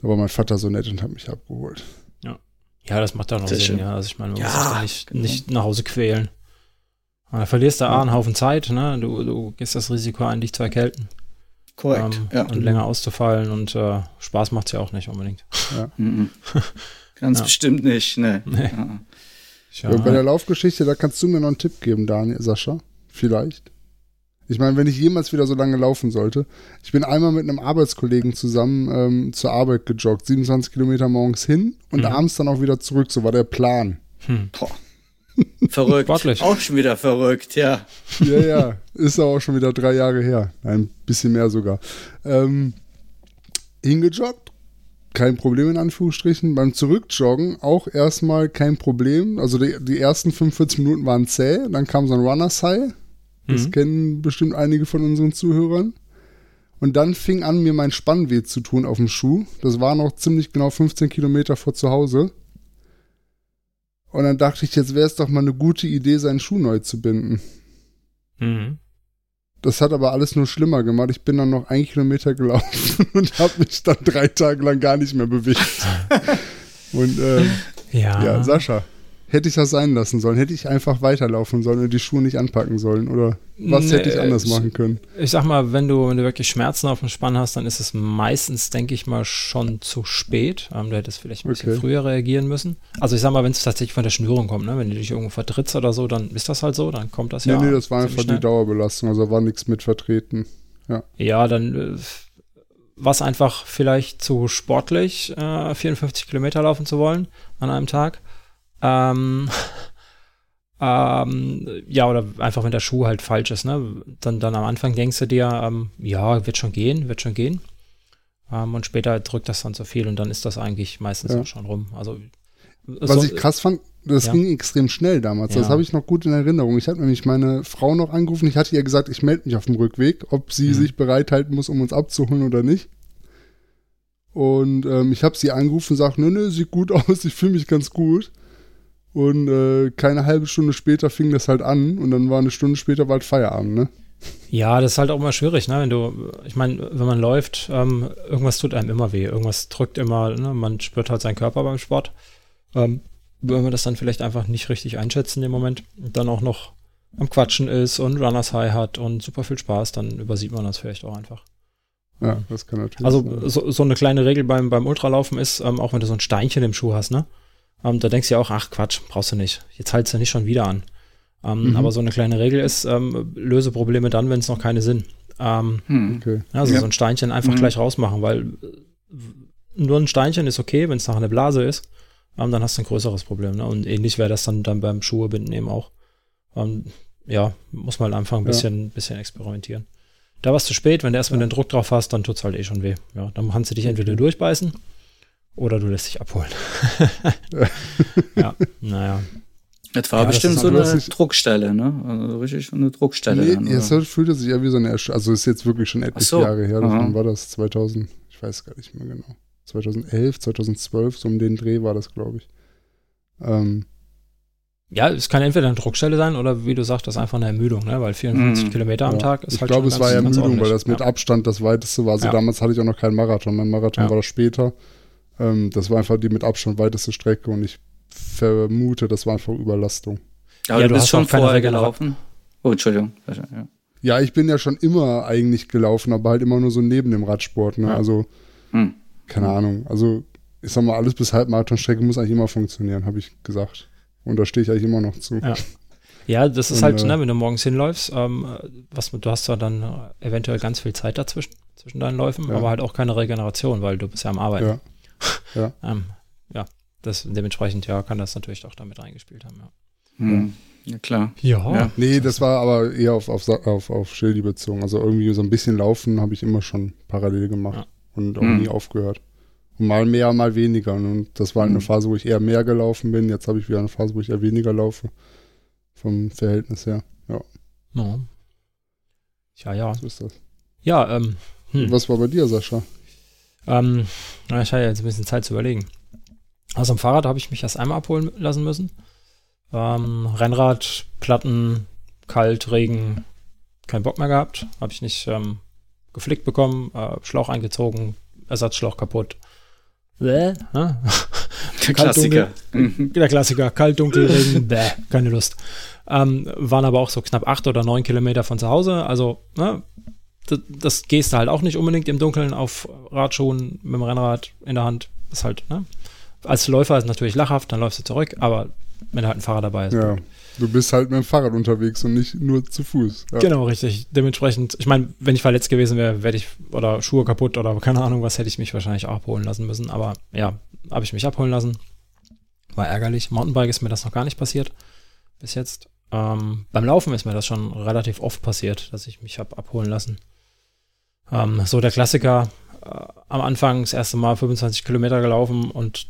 da war mein Vater so nett und hat mich abgeholt. Ja, ja das macht dann auch Sinn, schön. ja. Also ich meine, man ja, muss sich nicht, genau. nicht nach Hause quälen. Da verlierst du ja. einen Haufen Zeit, ne? Du, du gehst das Risiko ein, dich zu erkälten. Korrekt. Ähm, ja. Und länger auszufallen und äh, Spaß macht es ja auch nicht unbedingt. Ja. Mhm. Ganz ja. bestimmt nicht, ne. Nee. Ja. Ja, bei der Laufgeschichte, da kannst du mir noch einen Tipp geben, Daniel, Sascha. Vielleicht. Ich meine, wenn ich jemals wieder so lange laufen sollte. Ich bin einmal mit einem Arbeitskollegen zusammen ähm, zur Arbeit gejoggt, 27 Kilometer morgens hin und mhm. abends dann auch wieder zurück. So war der Plan. Hm. [LAUGHS] Verrückt. Sportlich. Auch schon wieder verrückt, ja. Ja, ja. Ist auch schon wieder drei Jahre her. Ein bisschen mehr sogar. Ähm, hingejoggt. Kein Problem in Anführungsstrichen. Beim Zurückjoggen auch erstmal kein Problem. Also die, die ersten 45 Minuten waren zäh. Dann kam so ein Runners High. Das mhm. kennen bestimmt einige von unseren Zuhörern. Und dann fing an, mir mein Spann weh zu tun auf dem Schuh. Das war noch ziemlich genau 15 Kilometer vor zu Hause. Und dann dachte ich, jetzt wäre es doch mal eine gute Idee, seinen Schuh neu zu binden. Mhm. Das hat aber alles nur schlimmer gemacht. Ich bin dann noch ein Kilometer gelaufen [LAUGHS] und habe mich dann drei Tage lang gar nicht mehr bewegt. [LAUGHS] und äh, ja. ja, Sascha, hätte ich das sein lassen sollen? Hätte ich einfach weiterlaufen sollen und die Schuhe nicht anpacken sollen? Oder was nee, hätte ich anders machen können? Ich sag mal, wenn du, wenn du wirklich Schmerzen auf dem Spann hast, dann ist es meistens, denke ich mal, schon zu spät. Ähm, du hättest vielleicht ein bisschen okay. früher reagieren müssen. Also ich sag mal, wenn es tatsächlich von der Schnürung kommt, ne? wenn du dich irgendwo vertrittst oder so, dann ist das halt so, dann kommt das nee, ja. Nee, das war einfach schnell. die Dauerbelastung, also war nichts mit vertreten. Ja, ja dann äh, war es einfach vielleicht zu sportlich, äh, 54 Kilometer laufen zu wollen an einem Tag. Ähm, ähm, ja, oder einfach, wenn der Schuh halt falsch ist, ne? Dann, dann am Anfang denkst du dir, ähm, ja, wird schon gehen, wird schon gehen. Ähm, und später drückt das dann zu viel und dann ist das eigentlich meistens ja. auch schon rum. Also was so, ich krass fand, das ja. ging extrem schnell damals. Ja. Das habe ich noch gut in Erinnerung. Ich habe nämlich meine Frau noch angerufen. Ich hatte ihr gesagt, ich melde mich auf dem Rückweg, ob sie mhm. sich bereithalten muss, um uns abzuholen oder nicht. Und ähm, ich habe sie angerufen und gesagt, nö, nö, sieht gut [LAUGHS] aus, ich fühle mich ganz gut. Und äh, keine halbe Stunde später fing das halt an und dann war eine Stunde später bald Feierabend, ne? Ja, das ist halt auch immer schwierig, ne? Wenn du, ich meine, wenn man läuft, ähm, irgendwas tut einem immer weh, irgendwas drückt immer, ne? man spürt halt seinen Körper beim Sport. Ähm, wenn man das dann vielleicht einfach nicht richtig einschätzt in dem Moment und dann auch noch am Quatschen ist und Runners High hat und super viel Spaß, dann übersieht man das vielleicht auch einfach. Ja, das kann natürlich Also so, so eine kleine Regel beim, beim Ultralaufen ist, ähm, auch wenn du so ein Steinchen im Schuh hast, ne? Ähm, da denkst du ja auch, ach Quatsch, brauchst du nicht. Jetzt haltst du nicht schon wieder an. Ähm, mhm. Aber so eine kleine Regel ist, ähm, löse Probleme dann, wenn es noch keine sind. Ähm, hm. okay. Also ja. so ein Steinchen einfach mhm. gleich rausmachen, weil äh, nur ein Steinchen ist okay, wenn es nach einer Blase ist, ähm, dann hast du ein größeres Problem. Ne? Und ähnlich wäre das dann, dann beim Schuhebinden eben auch. Ähm, ja, muss man halt einfach ein bisschen, ja. bisschen experimentieren. Da war es zu spät, wenn du erstmal ja. den Druck drauf hast, dann tut es halt eh schon weh. Ja, dann kannst du dich entweder durchbeißen oder du lässt dich abholen. [LAUGHS] ja, naja. Das war ja, bestimmt das so eine Druckstelle, ne? Also richtig eine Druckstelle. Nee, dann, jetzt fühlte sich ja wie so eine, Ersch also ist jetzt wirklich schon etliche so. Jahre her. Wann war das? 2000, ich weiß gar nicht mehr genau. 2011, 2012, so um den Dreh war das, glaube ich. Ähm, ja, es kann entweder eine Druckstelle sein oder wie du sagst, das ist einfach eine Ermüdung, ne? weil 54 mhm. Kilometer am ja. Tag ist ich halt Ich glaube, es war Ermüdung, weil das mit ja. Abstand das weiteste war. Also ja. damals hatte ich auch noch keinen Marathon. Mein Marathon war das später. Ähm, das war einfach die mit Abstand weiteste Strecke und ich vermute, das war einfach Überlastung. Aber ja, du, du bist schon vorher gelaufen. Oh, Entschuldigung. Ja. ja. ich bin ja schon immer eigentlich gelaufen, aber halt immer nur so neben dem Radsport. Ne? Ja. Also, hm. keine Ahnung. Also, ich sag mal, alles bis Halbmarathonstrecke muss eigentlich immer funktionieren, habe ich gesagt. Und da stehe ich eigentlich immer noch zu. Ja. Ja, das ist und, halt, äh, ne, wenn du morgens hinläufst, ähm, was, du hast ja dann eventuell ganz viel Zeit dazwischen, zwischen deinen Läufen, ja. aber halt auch keine Regeneration, weil du bist ja am Arbeiten. Ja. Ja. [LAUGHS] ähm, ja, das, dementsprechend, ja, kann das natürlich auch damit reingespielt haben, ja. Hm. Ja, klar. Ja. ja. Nee, das war aber eher auf, auf, auf, auf Schildi bezogen. Also irgendwie so ein bisschen laufen habe ich immer schon parallel gemacht ja. und auch hm. nie aufgehört. Und mal mehr, mal weniger. Und das war eine hm. Phase, wo ich eher mehr gelaufen bin. Jetzt habe ich wieder eine Phase, wo ich eher weniger laufe. Vom Verhältnis her. Ja. No. Ja, ja. So ist das. Ja, ähm. Hm. Was war bei dir, Sascha? Ähm, ich hatte jetzt ein bisschen Zeit zu überlegen. Also am Fahrrad habe ich mich erst einmal abholen lassen müssen. Ähm, Rennrad, Platten, kalt, Regen, keinen Bock mehr gehabt. Habe ich nicht ähm, geflickt bekommen, äh, Schlauch eingezogen, Ersatzschlauch kaputt. Bäh, ne? [LAUGHS] Der Klassiker. Der Klassiker. Kalt, dunkel, Regen, [LAUGHS] bäh, keine Lust. Ähm, waren aber auch so knapp acht oder neun Kilometer von zu Hause. Also, ne, das, das, gehst du halt auch nicht unbedingt im Dunkeln auf Radschuhen mit dem Rennrad in der Hand. Ist halt, ne? Als Läufer ist es natürlich lachhaft, dann läufst du zurück, aber wenn halt ein Fahrer dabei ist. Ja. Du bist halt mit dem Fahrrad unterwegs und nicht nur zu Fuß. Ja. Genau, richtig. Dementsprechend, ich meine, wenn ich verletzt gewesen wäre, wäre ich, oder Schuhe kaputt oder keine Ahnung was, hätte ich mich wahrscheinlich auch abholen lassen müssen. Aber ja, habe ich mich abholen lassen. War ärgerlich. Mountainbike ist mir das noch gar nicht passiert. Bis jetzt. Ähm, beim Laufen ist mir das schon relativ oft passiert, dass ich mich habe abholen lassen. Ähm, so der Klassiker, äh, am Anfang das erste Mal 25 Kilometer gelaufen und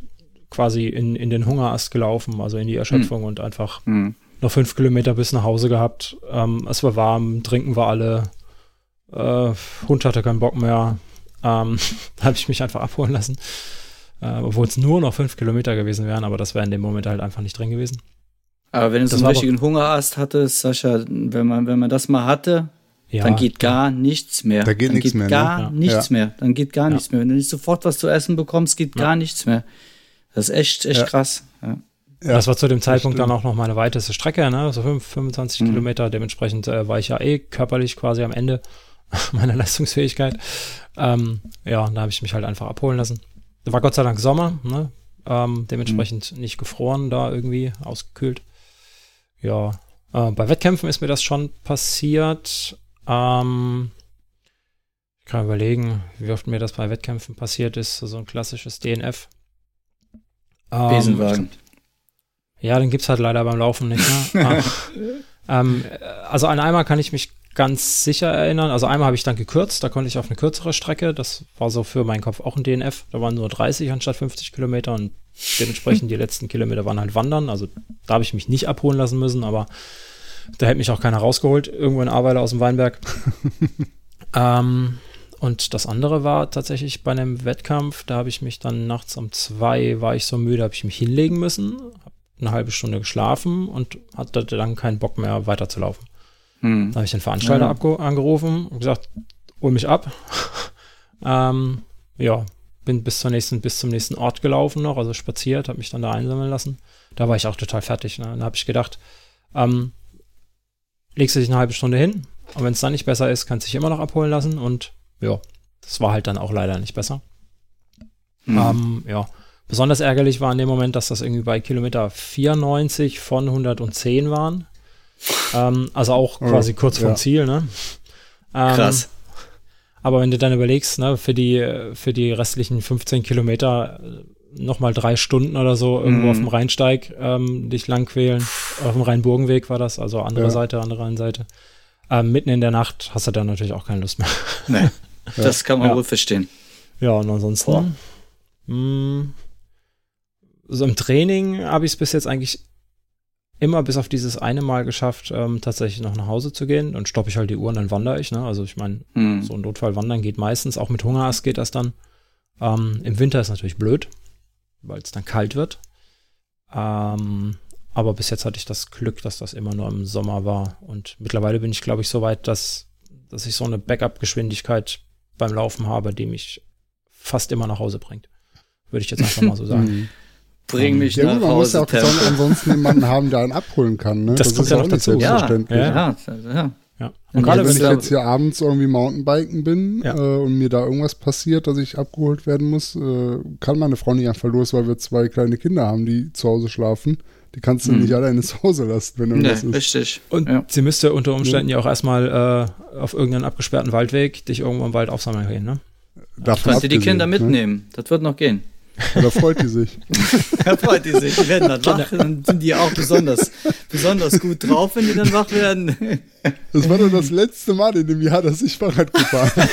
quasi in, in den Hungerast gelaufen, also in die Erschöpfung mhm. und einfach mhm noch fünf Kilometer bis nach Hause gehabt. Ähm, es war warm, trinken wir alle. Äh, Hund hatte keinen Bock mehr. Ähm, [LAUGHS] da habe ich mich einfach abholen lassen. Äh, Obwohl es nur noch fünf Kilometer gewesen wären, aber das wäre in dem Moment halt einfach nicht drin gewesen. Aber wenn du so einen richtigen Hungerast hattest, Sascha, wenn man, wenn man das mal hatte, ja, dann geht gar nichts mehr. Da geht dann nichts geht mehr. Gar ne? nichts ja. mehr. Dann geht gar ja. nichts mehr. Wenn du nicht sofort was zu essen bekommst, geht gar nichts mehr. Das ist echt, echt krass. Ja. Ja, das war zu dem Zeitpunkt dann auch noch meine weiteste Strecke, ne? so 5, 25 mhm. Kilometer. Dementsprechend äh, war ich ja eh körperlich quasi am Ende [LAUGHS] meiner Leistungsfähigkeit. Ähm, ja, da habe ich mich halt einfach abholen lassen. War Gott sei Dank Sommer, ne? ähm, dementsprechend mhm. nicht gefroren da irgendwie, ausgekühlt. Ja, äh, bei Wettkämpfen ist mir das schon passiert. Ähm, ich kann überlegen, wie oft mir das bei Wettkämpfen passiert ist. So ein klassisches DNF. Ähm, Besenwagen. Ja, den gibt's halt leider beim Laufen nicht. Ne? [LAUGHS] Ah. ähm, also an einmal kann ich mich ganz sicher erinnern. Also einmal habe ich dann gekürzt, da konnte ich auf eine kürzere Strecke. Das war so für meinen Kopf auch ein DNF. Da waren nur 30 anstatt 50 Kilometer und dementsprechend die letzten Kilometer waren halt Wandern. Also da habe ich mich nicht abholen lassen müssen, aber da hätte mich auch keiner rausgeholt, irgendwo in Aweiler aus dem Weinberg. [LAUGHS] ähm, und das andere war tatsächlich bei einem Wettkampf, da habe ich mich dann nachts um zwei, war ich so müde, habe ich mich hinlegen müssen, habe eine halbe Stunde geschlafen und hatte dann keinen Bock mehr weiterzulaufen. Hm. Da habe ich den Veranstalter ja. angerufen und gesagt, hol mich ab. [LAUGHS] ähm, ja, bin bis zur nächsten, bis zum nächsten Ort gelaufen noch, also spaziert, habe mich dann da einsammeln lassen. Da war ich auch total fertig. Ne? Da habe ich gedacht, ähm, legst du dich eine halbe Stunde hin und wenn es dann nicht besser ist, kannst du dich immer noch abholen lassen und ja, das war halt dann auch leider nicht besser. Mhm. Ähm, ja, Besonders ärgerlich war in dem Moment, dass das irgendwie bei Kilometer 94 von 110 waren. Ähm, also auch oh, quasi kurz ja. vom Ziel, ne? Ähm, Krass. Aber wenn du dann überlegst, ne, für die, für die restlichen 15 Kilometer nochmal drei Stunden oder so irgendwo mm. auf dem Rheinsteig ähm, dich langquälen. Auf dem Rheinburgenweg war das, also andere ja. Seite, andere Rheinseite. Ähm, mitten in der Nacht hast du dann natürlich auch keine Lust mehr. Nee, [LAUGHS] das kann man ja. wohl verstehen. Ja, und ansonsten, mh, hm, so im Training habe ich es bis jetzt eigentlich immer bis auf dieses eine Mal geschafft, ähm, tatsächlich noch nach Hause zu gehen. Dann stoppe ich halt die Uhr und dann wandere ich. Ne? Also ich meine, hm. so ein Notfall wandern geht meistens. Auch mit Hungerast geht das dann. Ähm, Im Winter ist natürlich blöd, weil es dann kalt wird. Ähm, aber bis jetzt hatte ich das Glück, dass das immer nur im Sommer war. Und mittlerweile bin ich, glaube ich, so weit, dass, dass ich so eine Backup-Geschwindigkeit beim Laufen habe, die mich fast immer nach Hause bringt. Würde ich jetzt einfach mal so sagen. [LAUGHS] Hm. Bring mich ja, nach man Hause. Man muss ja auch ansonsten jemanden haben, der einen abholen kann. Ne? Das, das kommt ja noch dazu. Ja, ja, ja. Ja. Und gerade wenn ich jetzt hier abends irgendwie Mountainbiken bin ja. äh, und mir da irgendwas passiert, dass ich abgeholt werden muss, äh, kann meine Frau nicht einfach los, weil wir zwei kleine Kinder haben, die zu Hause schlafen. Die kannst du hm. nicht alleine zu Hause lassen, wenn irgendwas nee, ist. Richtig. Und ja. sie müsste unter Umständen ja, ja auch erstmal äh, auf irgendeinen abgesperrten Waldweg dich irgendwo im Wald aufsammeln gehen, ne? Davon Kannst du die Kinder ne? mitnehmen? Ne? Das wird noch gehen. [LAUGHS] Da freut die sich. [LAUGHS] da freut die sich. Die werden dann wach und sind die auch besonders, besonders gut drauf, wenn die dann wach werden. [LAUGHS] Das war dann das letzte Mal in dem Jahr, dass ich Fahrrad gefahren habe.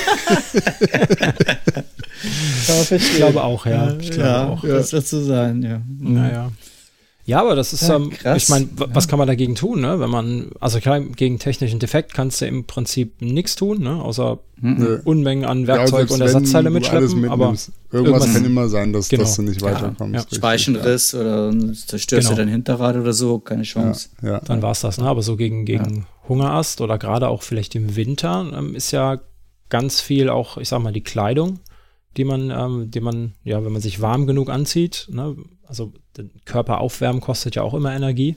ich glaube auch, ja. Ich glaube ja, auch. Das wird so sein, ja. Naja. Ja, aber das ist, ja, ähm, ich meine, was kann man dagegen tun, ne? Wenn man, also klar, gegen technischen Defekt kannst du im Prinzip nichts tun, ne? Außer mhm. Unmengen an Werkzeug ja, und Ersatzteile mitschleppen. Aber irgendwas, irgendwas, kann immer sein, dass, genau. dass du nicht weiterkommst. Ja. Speichenriss oder zerstörst genau. du dein Hinterrad oder so, keine Chance. Ja, Dann war es das, ne? Aber so gegen, gegen Hungerast oder gerade auch vielleicht im Winter ähm, ist ja ganz viel auch, ich sag mal, die Kleidung, die man, ähm, die man, ja, wenn man sich warm genug anzieht, ne? Also den Körper aufwärmen kostet ja auch immer Energie.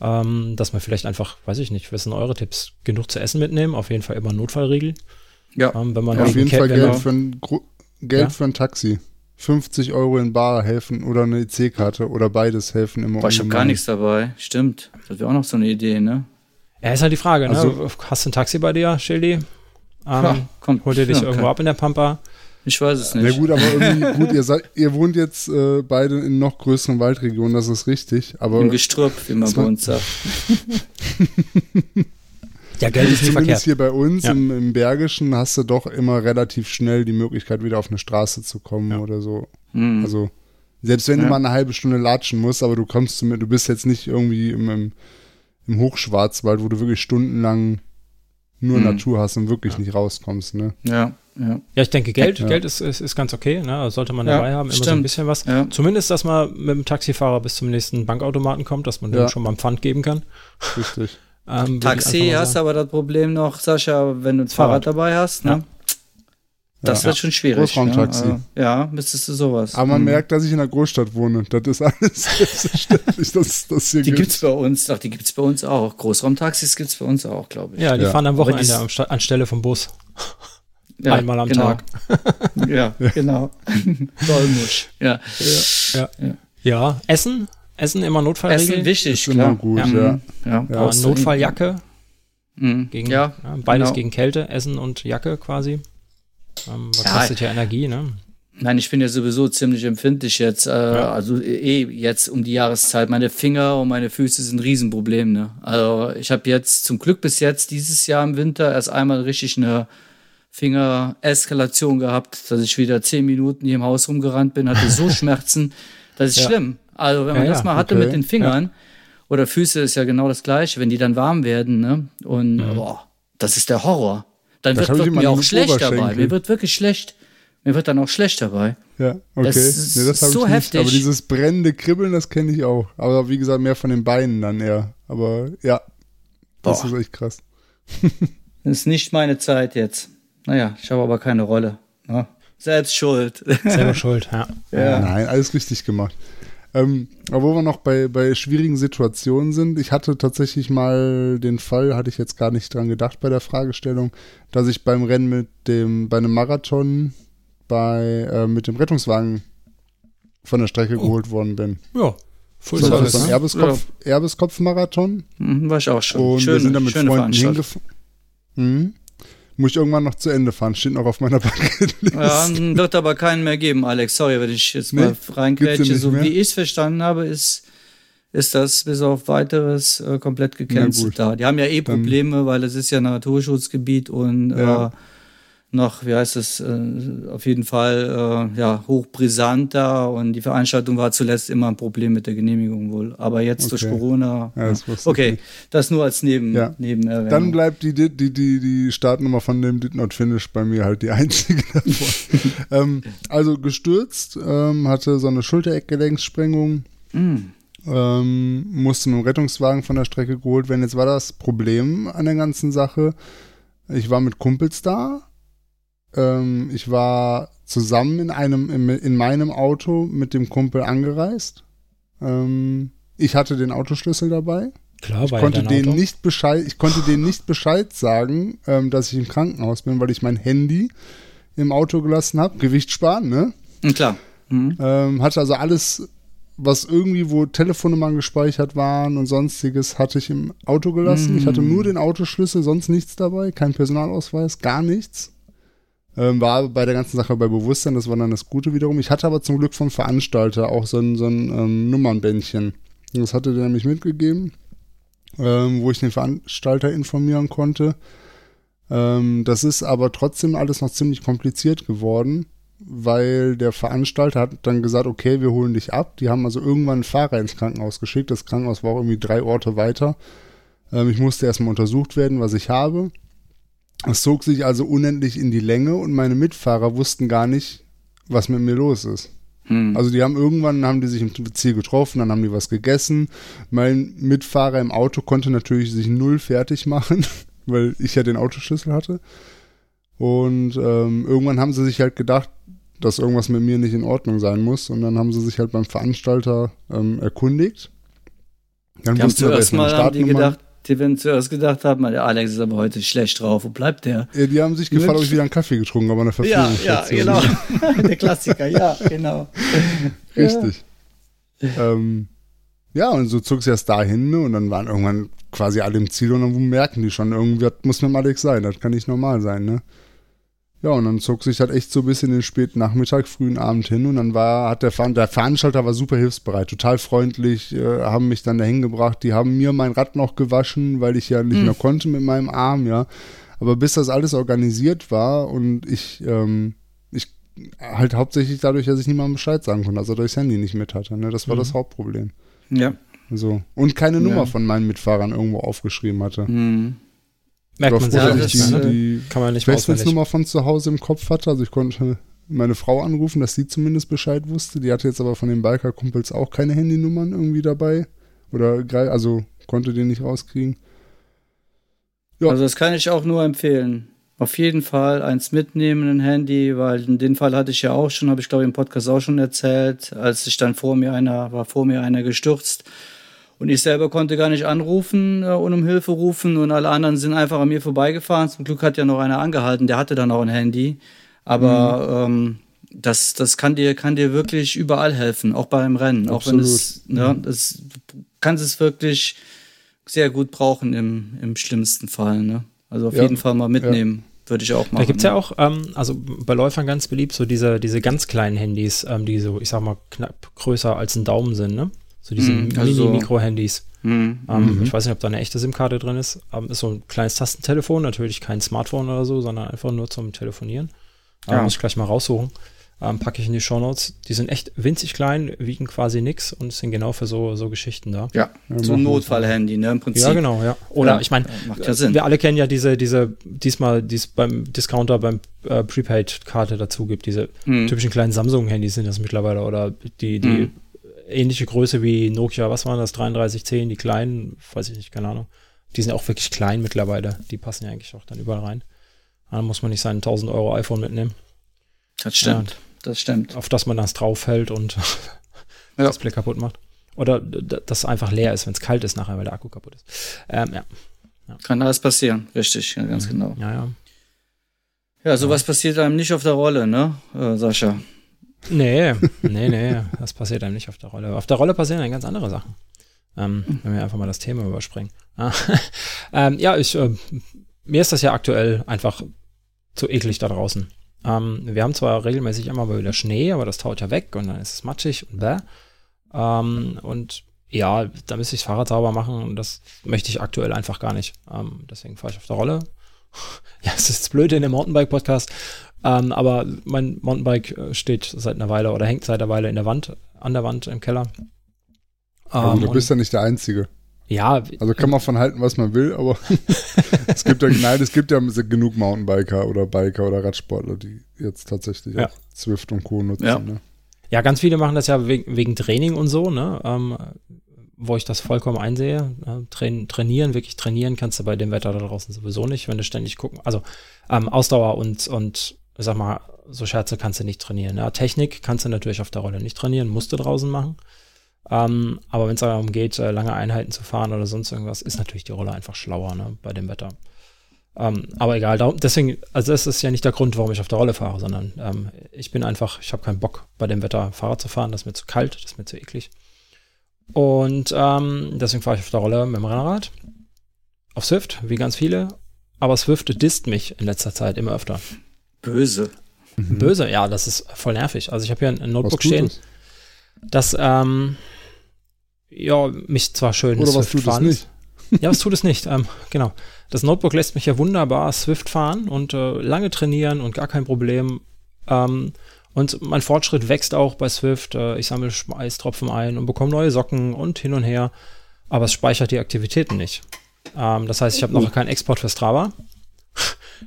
Ähm, dass man vielleicht einfach, weiß ich nicht, was sind eure Tipps? Genug zu essen mitnehmen, auf jeden Fall immer Notfallriegel. Ja. Ähm, wenn man Auf jeden Fall Geld, für ein, Geld ja? für ein Taxi. 50 Euro in Bar helfen oder eine EC-Karte oder beides helfen immer. Boah, ich habe gar nichts dabei. Stimmt. Das wäre auch noch so eine Idee, ne? Ja, ist halt die Frage, ne? Also, Hast du ein Taxi bei dir, Schildi? Ähm, ja, kommt, holt ihr dich ja, irgendwo ab in der Pampa? Ich weiß es nicht. Ja gut, aber irgendwie, [LAUGHS] gut, ihr, seid, ihr wohnt jetzt äh, beide in noch größeren Waldregionen, das ist richtig. Aber Im Gestrüpp, wie man bei uns sagt. [LAUGHS] ja, Geld ist nicht verkehrt. hier bei uns ja. im, im, Bergischen hast du doch immer relativ schnell die Möglichkeit, wieder auf eine Straße zu kommen ja. oder so. Mhm. Also selbst wenn ja. du mal eine halbe Stunde latschen musst, aber du kommst zu mir, du bist jetzt nicht irgendwie im, im, im Hochschwarzwald, wo du wirklich stundenlang nur mhm. Natur hast und wirklich nicht rauskommst, ne? Ja. Ja. ja, ich denke, Geld, ja. Geld ist, ist, ist ganz okay, ne? sollte man dabei haben, immer stimmt. so ein bisschen was. Ja. Zumindest, dass man mit dem Taxifahrer bis zum nächsten Bankautomaten kommt, dass man dem schon mal einen Pfand geben kann. Richtig. [LAUGHS] ähm, Taxi hast aber das Problem noch, Sascha, wenn du ein Fahrrad, Fahrrad dabei hast, ne? Das wird schon schwierig. Großraumtaxi. Ne? Ja, müsstest du sowas. Aber man mhm. merkt, dass ich in einer Großstadt wohne. Das ist alles [LAUGHS] selbstverständlich, dass das hier Die gibt es bei uns, doch, die gibt es bei uns auch. Großraumtaxis gibt es bei uns auch, glaube ich. Ja, die fahren am Wochenende anstelle vom Bus. [LAUGHS] Ja, Einmal am genau. Tag. [LAUGHS] ja, genau. Dolmusch. Ja. Ja. ja. ja. Essen? Essen immer Notfallregel? Essen wichtig, ist klar. Immer gut, ja. ja. ja. Notfalljacke. Mhm. Gegen, ja, beides genau. gegen Kälte, Essen und Jacke quasi. Ähm, was kostet ja Energie, ne? Nein, ich bin ja sowieso ziemlich empfindlich jetzt. Äh, ja. Also eh jetzt um die Jahreszeit. Meine Finger und meine Füße sind ein Riesenproblem. Ne? Also ich habe jetzt zum Glück bis jetzt dieses Jahr im Winter erst einmal richtig eine Fingereskalation gehabt, dass ich wieder zehn Minuten hier im Haus rumgerannt bin, hatte so [LAUGHS] Schmerzen, das ist ja. schlimm. Also wenn man ja, das mal hatte okay. mit den Fingern oder Füße ist ja genau das gleiche, wenn die dann warm werden, ne? Und mhm. boah, das ist der Horror. Dann das wird, wird mir auch schlecht dabei. Mir wird wirklich schlecht. Mir wird dann auch schlecht dabei. Ja, okay. Das ist nee, das so heftig. Aber dieses brennende Kribbeln, das kenne ich auch. Aber wie gesagt, mehr von den Beinen dann eher. Aber ja, das Boah. ist echt krass. [LAUGHS] das ist nicht meine Zeit jetzt. Naja, ich habe aber keine Rolle. Ne? Selbst schuld. Selber [LAUGHS] schuld, ja. ja. Nein, alles richtig gemacht. Ähm, aber wo wir noch bei, bei schwierigen Situationen sind, ich hatte tatsächlich mal den Fall, hatte ich jetzt gar nicht dran gedacht bei der Fragestellung, dass ich beim Rennen mit dem, bei einem Marathon bei, äh, mit dem Rettungswagen von der Strecke oh. geholt worden bin. Ja. Full das war so ein Erbeskopf, ja. Erbeskopf-Marathon. Mhm, war ich auch schon. Und schöne, wir sind da mit Freunden hingefahren. Mhm. Muss ich irgendwann noch zu Ende fahren, steht noch auf meiner [LAUGHS] Bucketlist. Ja, wird aber keinen mehr geben, Alex. Sorry, wenn ich jetzt nee, mal reingrätsche. So mehr? wie ich es verstanden habe, ist, ist das bis auf weiteres äh, komplett gecancelt da. Die haben ja eh Probleme, Dann, weil es ist ja ein Naturschutzgebiet und ja. äh, noch, wie heißt es, äh, auf jeden Fall äh, ja, hochbrisant da und die Veranstaltung war zuletzt immer ein Problem mit der Genehmigung wohl. Aber jetzt okay. durch Corona. Ja, das okay, das nur als Neben, ja. Nebenerwähnung. Dann bleibt die, die, die, die Startnummer von dem Did Not Finish bei mir halt die einzige [LAUGHS] davon. [LAUGHS] ähm, also gestürzt, ähm, hatte so eine Schultereckgelenkssprengung. Mm. Ähm, musste mit dem Rettungswagen von der Strecke geholt werden. Jetzt war das Problem an der ganzen Sache. Ich war mit Kumpels da, ähm, ich war zusammen in einem, in, in, meinem Auto mit dem Kumpel angereist. Ähm, ich hatte den Autoschlüssel dabei. Klar, ich konnte denen Auto? nicht Bescheid, ich konnte denen nicht Bescheid sagen, ähm, dass ich im Krankenhaus bin, weil ich mein Handy im Auto gelassen habe. Gewicht sparen, ne? Klar. Mhm. Ähm, hatte also alles, was irgendwie, wo Telefonnummern gespeichert waren und sonstiges, hatte ich im Auto gelassen. Mhm. Ich hatte nur den Autoschlüssel, sonst nichts dabei, kein Personalausweis, gar nichts. Ähm, war bei der ganzen Sache bei Bewusstsein, das war dann das Gute wiederum. Ich hatte aber zum Glück vom Veranstalter auch so ein, so ein ähm, Nummernbändchen. Das hatte der nämlich mitgegeben, ähm, wo ich den Veranstalter informieren konnte. Ähm, das ist aber trotzdem alles noch ziemlich kompliziert geworden, weil der Veranstalter hat dann gesagt, okay, wir holen dich ab. Die haben also irgendwann einen Fahrer ins Krankenhaus geschickt. Das Krankenhaus war auch irgendwie drei Orte weiter. Ähm, ich musste erstmal untersucht werden, was ich habe. Es zog sich also unendlich in die Länge und meine Mitfahrer wussten gar nicht, was mit mir los ist. Hm. Also die haben irgendwann, haben die sich im Ziel getroffen, dann haben die was gegessen. Mein Mitfahrer im Auto konnte natürlich sich null fertig machen, [LAUGHS] weil ich ja den Autoschlüssel hatte. Und ähm, irgendwann haben sie sich halt gedacht, dass irgendwas mit mir nicht in Ordnung sein muss. Und dann haben sie sich halt beim Veranstalter ähm, erkundigt. Dann die haben zuerst mal haben die gedacht, die werden zuerst gedacht haben, der Alex ist aber heute schlecht drauf. Wo bleibt der? Ja, die haben sich gefragt, ob ich wieder einen Kaffee getrunken habe an der Verfügung. Ja, ja, genau. [LAUGHS] [LAUGHS] der Klassiker, ja, genau. Richtig. Ja. Ähm, ja, und so zog es erst dahin ne, und dann waren irgendwann quasi alle im Ziel und dann merken die schon, irgendwie muss mit Alex sein, das kann nicht normal sein, ne? Ja, und dann zog sich halt echt so bis in den späten Nachmittag, frühen Abend hin und dann war, hat der, Ver der Veranstalter war super hilfsbereit, total freundlich, äh, haben mich dann dahin gebracht, die haben mir mein Rad noch gewaschen, weil ich ja nicht mhm. mehr konnte mit meinem Arm, ja. Aber bis das alles organisiert war und ich, ähm, ich halt hauptsächlich dadurch, dass ich niemandem Bescheid sagen konnte, also durchs Handy nicht mit hatte, ne? Das war mhm. das Hauptproblem. Ja. So. Und keine Nummer ja. von meinen Mitfahrern irgendwo aufgeschrieben hatte. Mhm. Merkt man sehr, dass ich die, die kann man nicht Festnetznummer von zu Hause im Kopf hatte. Also ich konnte meine Frau anrufen, dass sie zumindest Bescheid wusste. Die hatte jetzt aber von den Biker-Kumpels auch keine Handynummern irgendwie dabei. Oder also konnte die nicht rauskriegen. Ja. Also das kann ich auch nur empfehlen. Auf jeden Fall eins mitnehmen, ein Handy, weil in den Fall hatte ich ja auch schon, habe ich glaube ich im Podcast auch schon erzählt, als sich dann vor mir einer, war vor mir einer gestürzt und ich selber konnte gar nicht anrufen äh, und um Hilfe rufen und alle anderen sind einfach an mir vorbeigefahren. Zum Glück hat ja noch einer angehalten, der hatte dann auch ein Handy. Aber mhm. ähm, das, das kann dir, kann dir wirklich überall helfen, auch beim Rennen. Absolut. Auch wenn es, ne, mhm. das, du kannst es wirklich sehr gut brauchen im, im schlimmsten Fall. Ne? Also auf ja. jeden Fall mal mitnehmen. Ja. Würde ich auch machen. Da gibt es ja auch, ähm, also bei Läufern ganz beliebt, so diese, diese ganz kleinen Handys, ähm, die so, ich sag mal, knapp größer als ein Daumen sind, ne? So diese mm, also, Mini-Mikro-Handys. Mm, ähm, mm Ich weiß nicht, ob da eine echte SIM-Karte drin ist. Ähm, ist so ein kleines Tastentelefon, natürlich kein Smartphone oder so, sondern einfach nur zum Telefonieren. Ähm, ja. muss ich gleich mal raussuchen. Ähm, packe ich in die Show Notes. Die sind echt winzig klein, wiegen quasi nichts und sind genau für so, so Geschichten da. Ja, so ein Notfall-Handy, ne, im Prinzip. Ja, genau, ja. Oder ja, ich meine, ja wir alle kennen ja diese, diese, diesmal, die es beim Discounter beim äh, Prepaid-Karte dazu gibt, diese mhm. typischen kleinen Samsung-Handys sind das mittlerweile oder die, die mhm ähnliche Größe wie Nokia, was waren das, 3310, die kleinen, weiß ich nicht, keine Ahnung. Die sind auch wirklich klein mittlerweile. Die passen ja eigentlich auch dann überall rein. Da muss man nicht sein 1000 Euro iPhone mitnehmen. Das stimmt, ja, das stimmt. Auf das man das draufhält und [LAUGHS] ja. das Display kaputt macht. Oder das einfach leer ist, wenn es kalt ist nachher, weil der Akku kaputt ist. Ähm, ja. ja. Kann alles passieren, richtig, ja, ganz mhm. genau. Ja, ja. Ja, sowas passiert einem nicht auf der Rolle, ne, äh, Sascha? Nee, nee, nee, das passiert einem nicht auf der Rolle. Auf der Rolle passieren dann ganz andere Sachen. Ähm, wenn wir einfach mal das Thema überspringen. Ah, [LAUGHS] ähm, ja, ich, äh, mir ist das ja aktuell einfach zu eklig da draußen. Ähm, wir haben zwar regelmäßig immer mal wieder Schnee, aber das taut ja weg und dann ist es matschig und bäh. Ähm, und ja, da müsste ich das Fahrrad sauber machen und das möchte ich aktuell einfach gar nicht. Ähm, deswegen fahre ich auf der Rolle. [LAUGHS] ja, es ist blöd in dem Mountainbike-Podcast. Ähm, aber mein Mountainbike äh, steht seit einer Weile oder hängt seit einer Weile in der Wand, an der Wand im Keller. Also du bist ja nicht der Einzige. Ja. Also kann man von halten, was man will, aber [LAUGHS] [LAUGHS] es gibt ja, nein, es gibt ja genug Mountainbiker oder Biker oder Radsportler, die jetzt tatsächlich ja. auch Zwift und Co. nutzen. Ja. Ne? ja, ganz viele machen das ja wegen, wegen Training und so, ne? Ähm, wo ich das vollkommen einsehe. Train, trainieren, wirklich trainieren kannst du bei dem Wetter da draußen sowieso nicht, wenn du ständig gucken. Also ähm, Ausdauer und, und sag mal, so Scherze kannst du nicht trainieren. Ja, Technik kannst du natürlich auf der Rolle nicht trainieren, musst du draußen machen. Ähm, aber wenn es darum geht, äh, lange Einheiten zu fahren oder sonst irgendwas, ist natürlich die Rolle einfach schlauer ne, bei dem Wetter. Ähm, aber egal, darum, deswegen, also das ist ja nicht der Grund, warum ich auf der Rolle fahre, sondern ähm, ich bin einfach, ich habe keinen Bock, bei dem Wetter Fahrrad zu fahren, das ist mir zu kalt, das ist mir zu eklig. Und ähm, deswegen fahre ich auf der Rolle mit dem Rennrad. Auf Swift, wie ganz viele. Aber Swift disst mich in letzter Zeit immer öfter. Böse. Mhm. Böse, ja, das ist voll nervig. Also ich habe hier ein, Notebook stehen, das ähm, ja, mich zwar schön Oder Swift was tut fahren. Es nicht? ja, was tut es nicht? Ähm, genau. Das Notebook lässt mich ja wunderbar Swift fahren und äh, lange trainieren und gar kein Problem. Ähm, und mein Fortschritt wächst auch bei Swift. Äh, ich sammle Schmeißtropfen ein und bekomme neue Socken und hin und her. Aber es speichert die Aktivitäten nicht. Ähm, das heißt, ich habe noch keinen Export für Strava.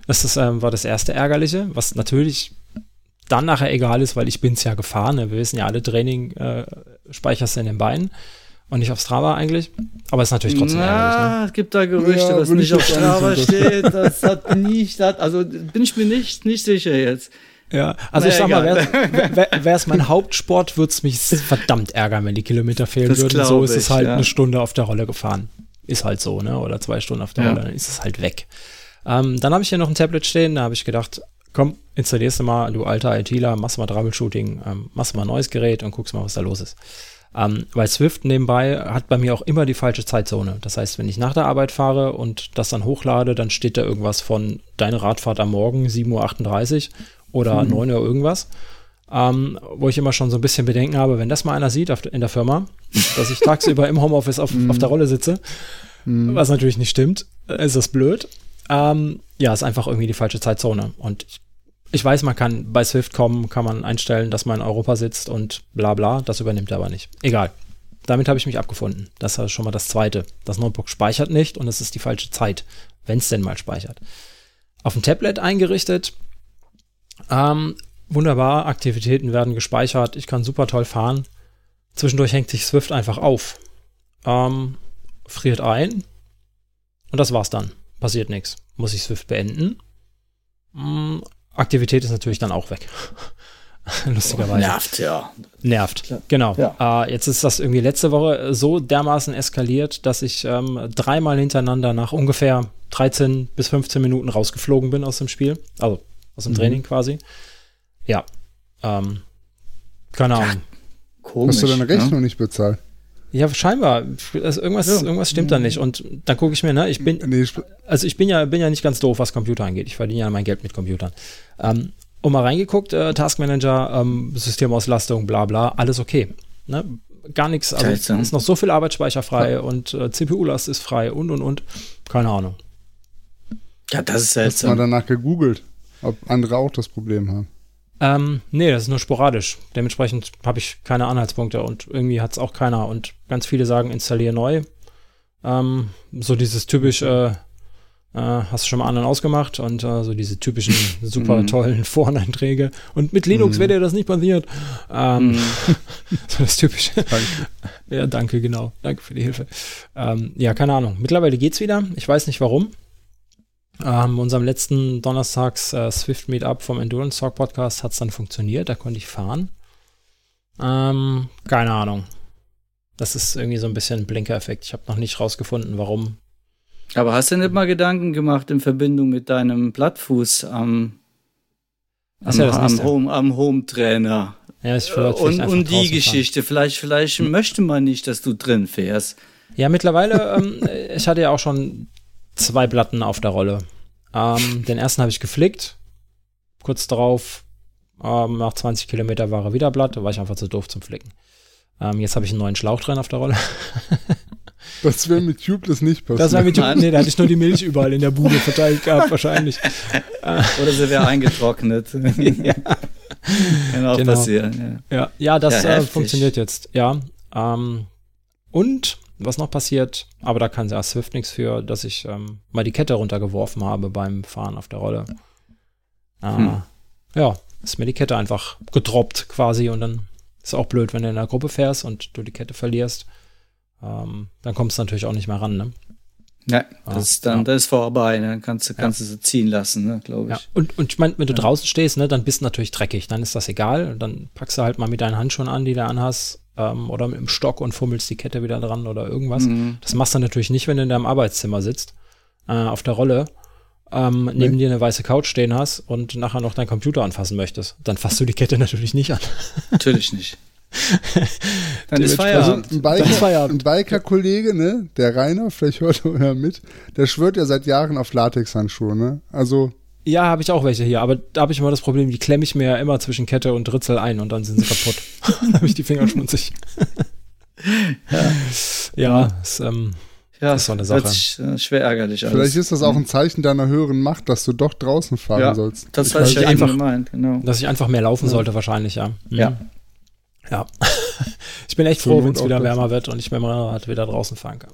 Das ist, ähm, war das erste Ärgerliche, was natürlich dann nachher egal ist, weil ich bin es ja gefahren. Ne? Wir wissen ja alle, Training äh, speicherst du in den Beinen und nicht auf Strava eigentlich. Aber es ist natürlich trotzdem Na, ärgerlich. Ne? Es gibt da Gerüchte, ja, was nicht auf Strava steht. Das hat nicht, das, also bin ich mir nicht, nicht sicher jetzt. Ja, also Na, ich sag egal. mal, wäre es mein Hauptsport, würde es mich verdammt ärgern, wenn die Kilometer fehlen das würden. So ist es halt ja. eine Stunde auf der Rolle gefahren. ist halt so, ne? Oder zwei Stunden auf der ja. Rolle, dann ist es halt weg. Ähm, dann habe ich hier noch ein Tablet stehen, da habe ich gedacht, komm, installierst du mal, du alter ITler, machst mal Troubleshooting, ähm, machst mal ein neues Gerät und guckst mal, was da los ist. Ähm, weil Swift nebenbei hat bei mir auch immer die falsche Zeitzone. Das heißt, wenn ich nach der Arbeit fahre und das dann hochlade, dann steht da irgendwas von deine Radfahrt am Morgen 7.38 Uhr oder mhm. 9 Uhr irgendwas. Ähm, wo ich immer schon so ein bisschen Bedenken habe, wenn das mal einer sieht auf, in der Firma, [LAUGHS] dass ich tagsüber im Homeoffice auf, auf der Rolle sitze, mhm. was natürlich nicht stimmt, ist das blöd. Ähm, ja, ist einfach irgendwie die falsche Zeitzone. Und ich ich weiß, man kann bei Swift.com kann man einstellen, dass man in Europa sitzt und bla bla. Das übernimmt er aber nicht. Egal. Damit habe ich mich abgefunden. Das ist schon mal das Zweite. Das Notebook speichert nicht und es ist die falsche Zeit, wenn es denn mal speichert. Auf dem Tablet eingerichtet. Ähm, wunderbar, Aktivitäten werden gespeichert. Ich kann super toll fahren. Zwischendurch hängt sich Swift einfach auf. Ähm, friert ein. Und das war's dann. Passiert nichts. Muss ich Swift beenden? Mm, Aktivität ist natürlich dann auch weg. [LAUGHS] Lustigerweise. Nervt, ja. Nervt, genau. Ja. Äh, jetzt ist das irgendwie letzte Woche so dermaßen eskaliert, dass ich ähm, dreimal hintereinander nach ungefähr 13 bis 15 Minuten rausgeflogen bin aus dem Spiel. Also aus dem mhm. Training quasi. Ja. Ähm, keine Ahnung. Ja, komisch, Hast du deine Rechnung ne? nicht bezahlt? Ja, scheinbar. Also irgendwas, ja. irgendwas stimmt da nicht. Und dann gucke ich mir, ne, ich bin, nee, also ich bin ja, bin ja nicht ganz doof, was Computer angeht. Ich verdiene ja mein Geld mit Computern. Ähm, und mal reingeguckt, äh, Taskmanager, ähm, Systemauslastung, bla bla, alles okay. Ne? Gar nichts, also es ist noch so viel Arbeitsspeicher frei ja. und äh, CPU-Last ist frei und und und. Keine Ahnung. Ja, das ist seltsam. Hast mal danach gegoogelt, ob andere auch das Problem haben? Ähm, nee, das ist nur sporadisch. Dementsprechend habe ich keine Anhaltspunkte und irgendwie hat es auch keiner. Und ganz viele sagen, installiere neu. Ähm, so dieses typische, äh, äh, hast du schon mal anderen ausgemacht und äh, so diese typischen [LAUGHS] super mhm. tollen Foreneinträge. Und mit Linux mm. wäre dir das nicht passiert. Ähm, mm. [LAUGHS] so das typische. Danke. Ja, danke, genau. Danke für die Hilfe. Ähm, ja, keine Ahnung. Mittlerweile geht's wieder. Ich weiß nicht warum. Ähm, unserem letzten Donnerstags äh, Swift Meetup vom Endurance Talk Podcast hat es dann funktioniert, da konnte ich fahren. Ähm, keine Ahnung. Das ist irgendwie so ein bisschen ein Blinker-Effekt. Ich habe noch nicht rausgefunden, warum. Aber hast du nicht mal Gedanken gemacht in Verbindung mit deinem Blattfuß am, am, ja am, Home, am Home-Trainer? Ja, ich äh, und, und die Geschichte. Vielleicht, vielleicht hm. möchte man nicht, dass du drin fährst. Ja, mittlerweile, ähm, [LAUGHS] ich hatte ja auch schon zwei Platten auf der Rolle. Ähm, den ersten habe ich geflickt. Kurz darauf, ähm, nach 20 Kilometer war er wieder blatt. Da war ich einfach zu doof zum Flicken. Ähm, jetzt habe ich einen neuen Schlauch drin auf der Rolle. [LAUGHS] das wäre mit Tubeless nicht passiert. Das wäre mit Tubeless, nee, da hatte ich nur die Milch [LAUGHS] überall in der Bude verteilt gehabt, wahrscheinlich. Oder sie wäre eingetrocknet. ja. [LAUGHS] Kann auch genau. passieren. Ja, ja, ja das ja, äh, funktioniert jetzt, ja. Ähm, und was noch passiert, aber da kann ja Swift nichts für, dass ich ähm, mal die Kette runtergeworfen habe beim Fahren auf der Rolle. Äh, hm. Ja, ist mir die Kette einfach gedroppt quasi und dann ist auch blöd, wenn du in der Gruppe fährst und du die Kette verlierst. Ähm, dann kommst du natürlich auch nicht mehr ran, ne? Ja, das ah, ist dann, ja. das ist vorbei, ne? dann kannst du, kannst ja. du sie ziehen lassen, ne, glaube ich. Ja. Und, und ich meine, wenn du ja. draußen stehst, ne, dann bist du natürlich dreckig, dann ist das egal. Dann packst du halt mal mit deinen Handschuhen an, die du anhast, ähm, oder mit dem Stock und fummelst die Kette wieder dran oder irgendwas. Mhm. Das machst du natürlich nicht, wenn du in deinem Arbeitszimmer sitzt, äh, auf der Rolle, ähm, nee. neben dir eine weiße Couch stehen hast und nachher noch deinen Computer anfassen möchtest. Dann fasst du die Kette [LAUGHS] natürlich nicht an. Natürlich nicht. [LAUGHS] Dann ist Feierabend. Also ein Biker, ein Biker-Kollege, ne, der Rainer, vielleicht hört er mit, der schwört ja seit Jahren auf Latexhandschuhe, ne? Also ja, habe ich auch welche hier, aber da habe ich immer das Problem, die klemme ich mir ja immer zwischen Kette und Ritzel ein und dann sind sie kaputt. [LAUGHS] [LAUGHS] dann habe ich die Finger schmutzig. ja, ja, ist, ähm, ja, ist so eine Sache. Sich, äh, schwer ärgerlich alles. Vielleicht ist das auch ein Zeichen deiner höheren Macht, dass du doch draußen fahren ja, sollst. Das heißt ich einfach, gemeint, genau. Dass ich einfach mehr laufen ja. sollte, wahrscheinlich, ja. Mhm. Ja. Ja. [LAUGHS] ich bin echt froh, wenn es wieder wärmer wird und ich mit dem Rad wieder draußen fahren kann.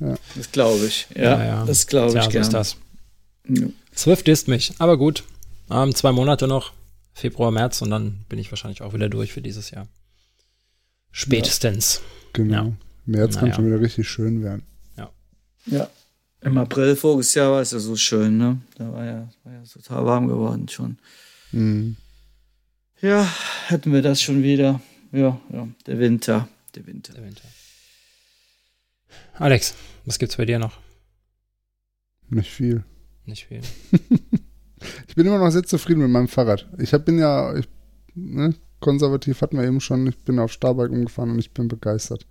ja. Das glaube ich. Ja, ja, das glaube ich. Ja, so ist das. Swift ist mich, aber gut. Ähm, zwei Monate noch, Februar, März und dann bin ich wahrscheinlich auch wieder durch für dieses Jahr. Spätestens. Ja, genau. Ja. März naja. kann schon wieder richtig schön werden. Ja. Ja. Im April voriges Jahr war es ja so schön, ne? Da war ja, war ja total warm geworden schon. Mhm. Ja, hätten wir das schon wieder. Ja, ja, der Winter. Der Winter. Der Winter. Alex, was gibt's bei dir noch? Nicht viel. Nicht viel. [LAUGHS] ich bin immer noch sehr zufrieden mit meinem Fahrrad. Ich hab, bin ja, ich, ne, konservativ hatten wir eben schon, ich bin auf Starbike umgefahren und ich bin begeistert.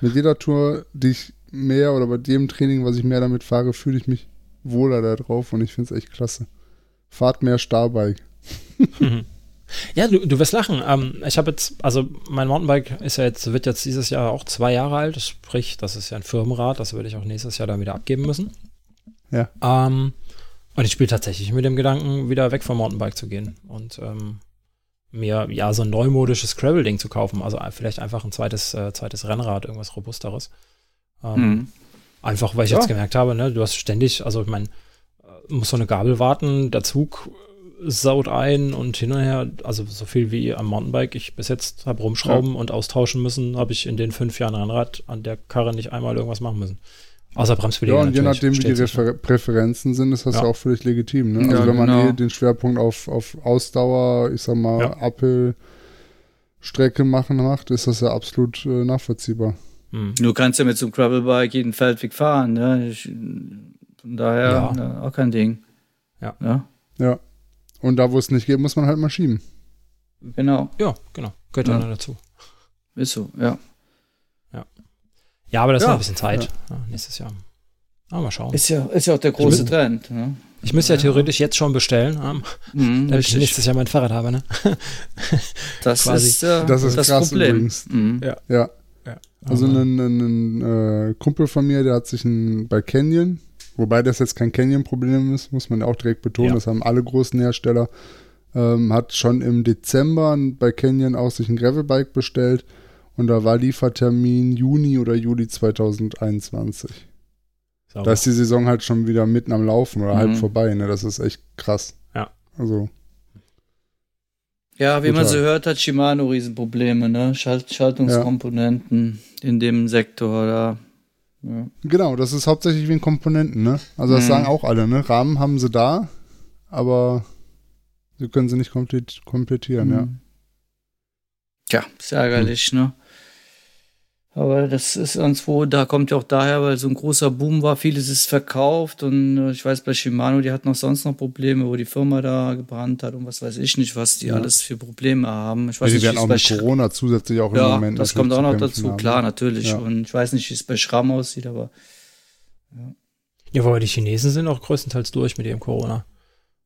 Mit jeder Tour, die ich mehr oder bei dem Training, was ich mehr damit fahre, fühle ich mich wohler da drauf und ich finde es echt klasse. Fahrt mehr Starbike. [LAUGHS] Ja, du, du wirst lachen. Ähm, ich habe jetzt, also mein Mountainbike ist ja jetzt, wird jetzt dieses Jahr auch zwei Jahre alt, sprich, das ist ja ein Firmenrad, das würde ich auch nächstes Jahr dann wieder abgeben müssen. Ja. Ähm, und ich spiele tatsächlich mit dem Gedanken, wieder weg vom Mountainbike zu gehen und ähm, mir ja so ein neumodisches Gravel-Ding zu kaufen. Also vielleicht einfach ein zweites, äh, zweites Rennrad, irgendwas robusteres. Ähm, mhm. Einfach, weil ich ja. jetzt gemerkt habe, ne, du hast ständig, also ich meine, äh, muss so eine Gabel warten, der Zug saut ein und hin und her, also so viel wie am Mountainbike ich bis jetzt habe rumschrauben ja. und austauschen müssen, habe ich in den fünf Jahren Rennrad an der Karre nicht einmal irgendwas machen müssen. Außer Bremsbeläge. Ja, und je nachdem, wie die Refer Präferenzen sind, ist das ja. auch völlig legitim. Ne? Also ja, wenn man genau. eh den Schwerpunkt auf, auf Ausdauer, ich sag mal, ja. Uphill-Strecke machen macht, ist das ja absolut äh, nachvollziehbar. Mhm. Du kannst ja mit so einem Gravelbike jeden Feldweg fahren. Ne? Ich, von daher ja. ne, auch kein Ding. Ja. ja. Ja. Und da, wo es nicht geht, muss man halt mal schieben. Genau. Ja, genau. Gehört ja. dann dazu. Ist so, ja. Ja. Ja, aber das ist noch ein bisschen Zeit. Ja. nächstes Jahr. Aber mal schauen. Ist ja, ist ja auch der große ich Trend. Ne? Ich müsste ja theoretisch jetzt schon bestellen, ähm, mhm, damit ich nächstes Jahr mein Fahrrad habe. Ne? [LAUGHS] das, ist, äh, das ist das krass Problem. übrigens. Mhm. Ja. ja. ja. Also ein, ein, ein äh, Kumpel von mir, der hat sich ein, bei Canyon, wobei das jetzt kein Canyon-Problem ist, muss man auch direkt betonen, ja. das haben alle großen Hersteller, ähm, hat schon im Dezember bei Canyon auch sich ein Gravelbike bestellt und da war Liefertermin Juni oder Juli 2021. Sauber. Da ist die Saison halt schon wieder mitten am Laufen oder mhm. halb vorbei, ne? Das ist echt krass. Ja. Also. Ja, wie Total. man so hört, hat Shimano Riesenprobleme, ne? Schalt Schaltungskomponenten ja. in dem Sektor da. Ja. Genau, das ist hauptsächlich wegen Komponenten, ne? Also das mhm. sagen auch alle, ne? Rahmen haben sie da, aber sie können sie nicht komplett, komplettieren, mhm. ja. Tja, ist ärgerlich, mhm. ne? Aber das ist irgendwo, da kommt ja auch daher, weil so ein großer Boom war, vieles ist verkauft und äh, ich weiß bei Shimano, die hatten auch sonst noch Probleme, wo die Firma da gebrannt hat und was weiß ich nicht, was die ja. alles für Probleme haben. Ich weiß ja, die nicht, werden auch mit Corona zusätzlich auch im ja, Moment. Das kommt auch noch dazu, haben. klar, natürlich. Ja. Und ich weiß nicht, wie es bei Schramm aussieht, aber ja. Ja, weil die Chinesen sind auch größtenteils durch mit ihrem Corona.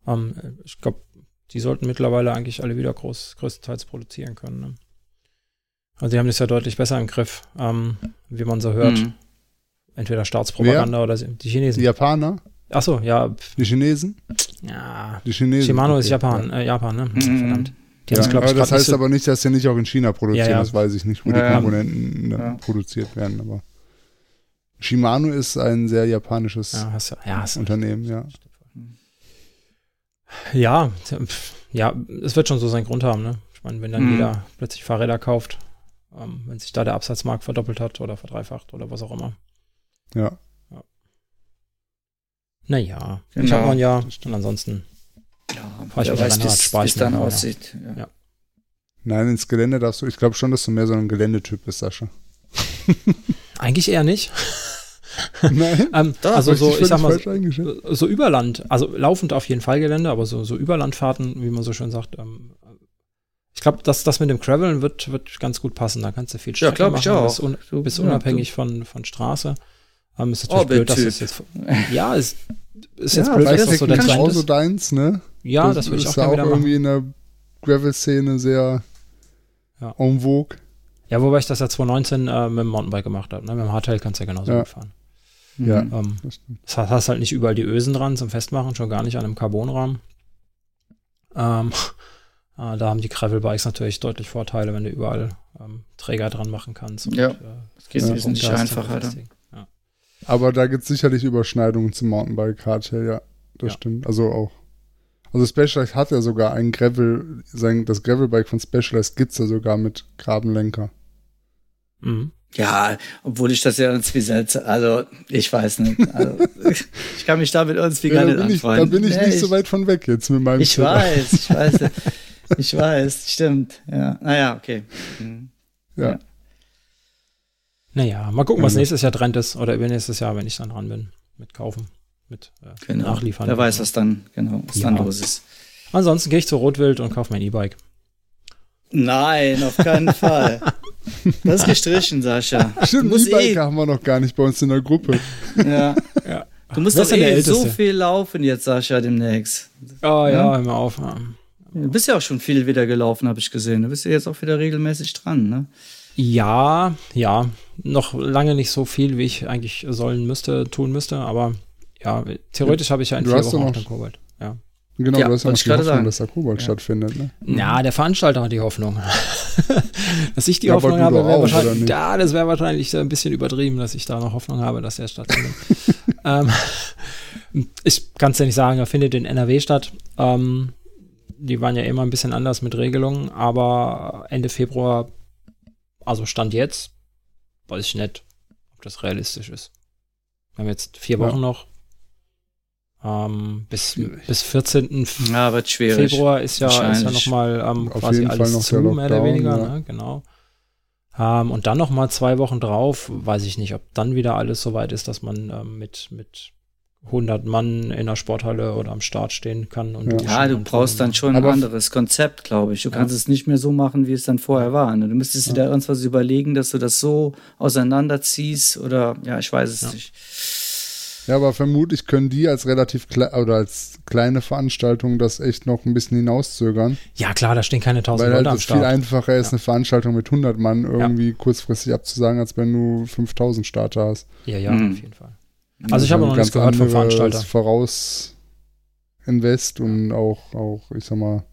Ähm, ich glaube, die sollten mittlerweile eigentlich alle wieder groß, größtenteils produzieren können. Ne? Also die haben das ja deutlich besser im Griff, ähm, wie man so hört. Mhm. Entweder Staatspropaganda Wer? oder die Chinesen. Die Japaner? Achso, ja. Die Chinesen? Ja. Die Chinesen. Shimano ist Japan, äh, Japan, ne? Mhm. Verdammt. Die ja, aber das heißt so aber nicht, dass sie nicht auch in China produzieren, ja, ja. das weiß ich nicht, wo die Komponenten ne, produziert werden, aber Shimano ist ein sehr japanisches Unternehmen, ja. Ja, ja, es wird schon so seinen Grund haben, ne? Ich meine, wenn dann mhm. jeder plötzlich Fahrräder kauft, ähm, wenn sich da der Absatzmarkt verdoppelt hat oder verdreifacht oder was auch immer. Ja. ja. Naja, genau. ich habe man ja und ansonsten ja, fahre ich weiß, bis, bis dann aussieht. Ja. ja. Nein, ins Gelände darfst du, ich glaube schon, dass du mehr so ein Geländetyp bist, Sascha. [LAUGHS] Eigentlich eher nicht. [LAUGHS] Nein, [LAUGHS] ähm, also so, ich sag mal, so, so Überland, also laufend auf jeden Fall Gelände, aber so, so Überlandfahrten, wie man so schön sagt, ähm, ich glaube, dass das mit dem Graveln wird, wird ganz gut passen. Da kannst du viel Strecke ja, machen. Ich auch. Bist, un, du, bist unabhängig ja, von, von Straße. Ähm, ist natürlich oh, blöd, dass es jetzt. Ja, ist, ist jetzt ja, blöd, dass das so dein Trend ist. deins, ne? Ja, das, das würde ich auch, gerne auch irgendwie in der Gravel-Szene sehr ja. en vogue. Ja, wobei ich das ja 2019 äh, mit dem Mountainbike gemacht habe. Ne? Mit dem Hardtail kannst du ja genauso ja. fahren. Ja. Ähm, das hast halt nicht überall die Ösen dran zum Festmachen, schon gar nicht an einem Carbonrahmen. Ähm, äh, da haben die Gravel-Bikes natürlich deutlich Vorteile, wenn du überall ähm, Träger dran machen kannst. Und, ja, äh, das geht ja, wesentlich einfacher. Ja. Aber da gibt es sicherlich Überschneidungen zum Mountainbike Hardtail, ja, das ja. stimmt. Also auch. Also Specialized hat ja sogar ein Gravel, sein, das Gravelbike von Specialized gibt es ja sogar mit Grabenlenker. Mhm. Ja, obwohl ich das ja irgendwie seltsam, also ich weiß nicht. Also, [LAUGHS] ich kann mich damit irgendwie ja, gar nicht anfreunden. Da bin ich nee, nicht ich, so weit von weg jetzt mit meinem Ich Zimmer. weiß, ich weiß. [LAUGHS] ich weiß, stimmt. Ja. Naja, okay. Mhm. Ja. ja. Naja, mal gucken, was nächstes Jahr Trend ist oder übernächstes Jahr, wenn ich dann dran bin, mit kaufen, mit äh, genau. nachliefern. Wer weiß, was dann, genau, was ja. dann los ist. Ansonsten gehe ich zu Rotwild und kaufe mein E-Bike. Nein, auf keinen [LAUGHS] Fall. Das ist gestrichen, Sascha. [LAUGHS] Stimmt, E-Bike eh haben wir noch gar nicht bei uns in der Gruppe. Ja. [LAUGHS] ja. Du musst doch eh so viel laufen jetzt, Sascha, demnächst. Oh ja, ja? hör mal auf. Du bist ja auch schon viel wieder gelaufen, habe ich gesehen. Du bist ja jetzt auch wieder regelmäßig dran, ne? Ja, ja. Noch lange nicht so viel, wie ich eigentlich sollen müsste, tun müsste, aber ja, theoretisch habe ich ja in du vier Wochen auch den Kobold. Ja. Genau, ja, du hast ja noch die Hoffnung, sagen. dass der Kobold ja. stattfindet, ne? Ja, der Veranstalter hat die Hoffnung. [LAUGHS] dass ich die ja, Hoffnung habe, wäre wahrscheinlich, ja, das wäre wahrscheinlich ein bisschen übertrieben, dass ich da noch Hoffnung habe, dass der stattfindet. [LAUGHS] ähm, [LAUGHS] ich kann es ja nicht sagen, er findet in NRW statt. Ähm, die waren ja immer ein bisschen anders mit Regelungen, aber Ende Februar, also Stand jetzt, weiß ich nicht, ob das realistisch ist. Wir haben jetzt vier Wochen ja. noch. Ähm, bis, bis 14. Ja. Februar ist ja, ist ja nochmal ähm, quasi alles zu, mehr oder weniger, ja. ne? genau. Ähm, und dann nochmal zwei Wochen drauf, weiß ich nicht, ob dann wieder alles so weit ist, dass man ähm, mit, mit 100 Mann in der Sporthalle oder am Start stehen kann. Und ja, du brauchst dann schon ein anderes Konzept, glaube ich. Du ja. kannst es nicht mehr so machen, wie es dann vorher war. Ne? Du müsstest ja. dir da irgendwas überlegen, dass du das so auseinanderziehst oder ja, ich weiß es ja. nicht. Ja, aber vermutlich können die als relativ oder als kleine Veranstaltung das echt noch ein bisschen hinauszögern. Ja, klar, da stehen keine tausend Leute halt am Start. Weil es viel einfacher ist, eine Veranstaltung mit 100 Mann irgendwie kurzfristig abzusagen, als wenn du 5000 Starter hast. Ja, ja, mhm. auf jeden Fall. Also ich habe noch nichts gehört vom Veranstalter. Voraus Invest und auch, auch, ich sag mal,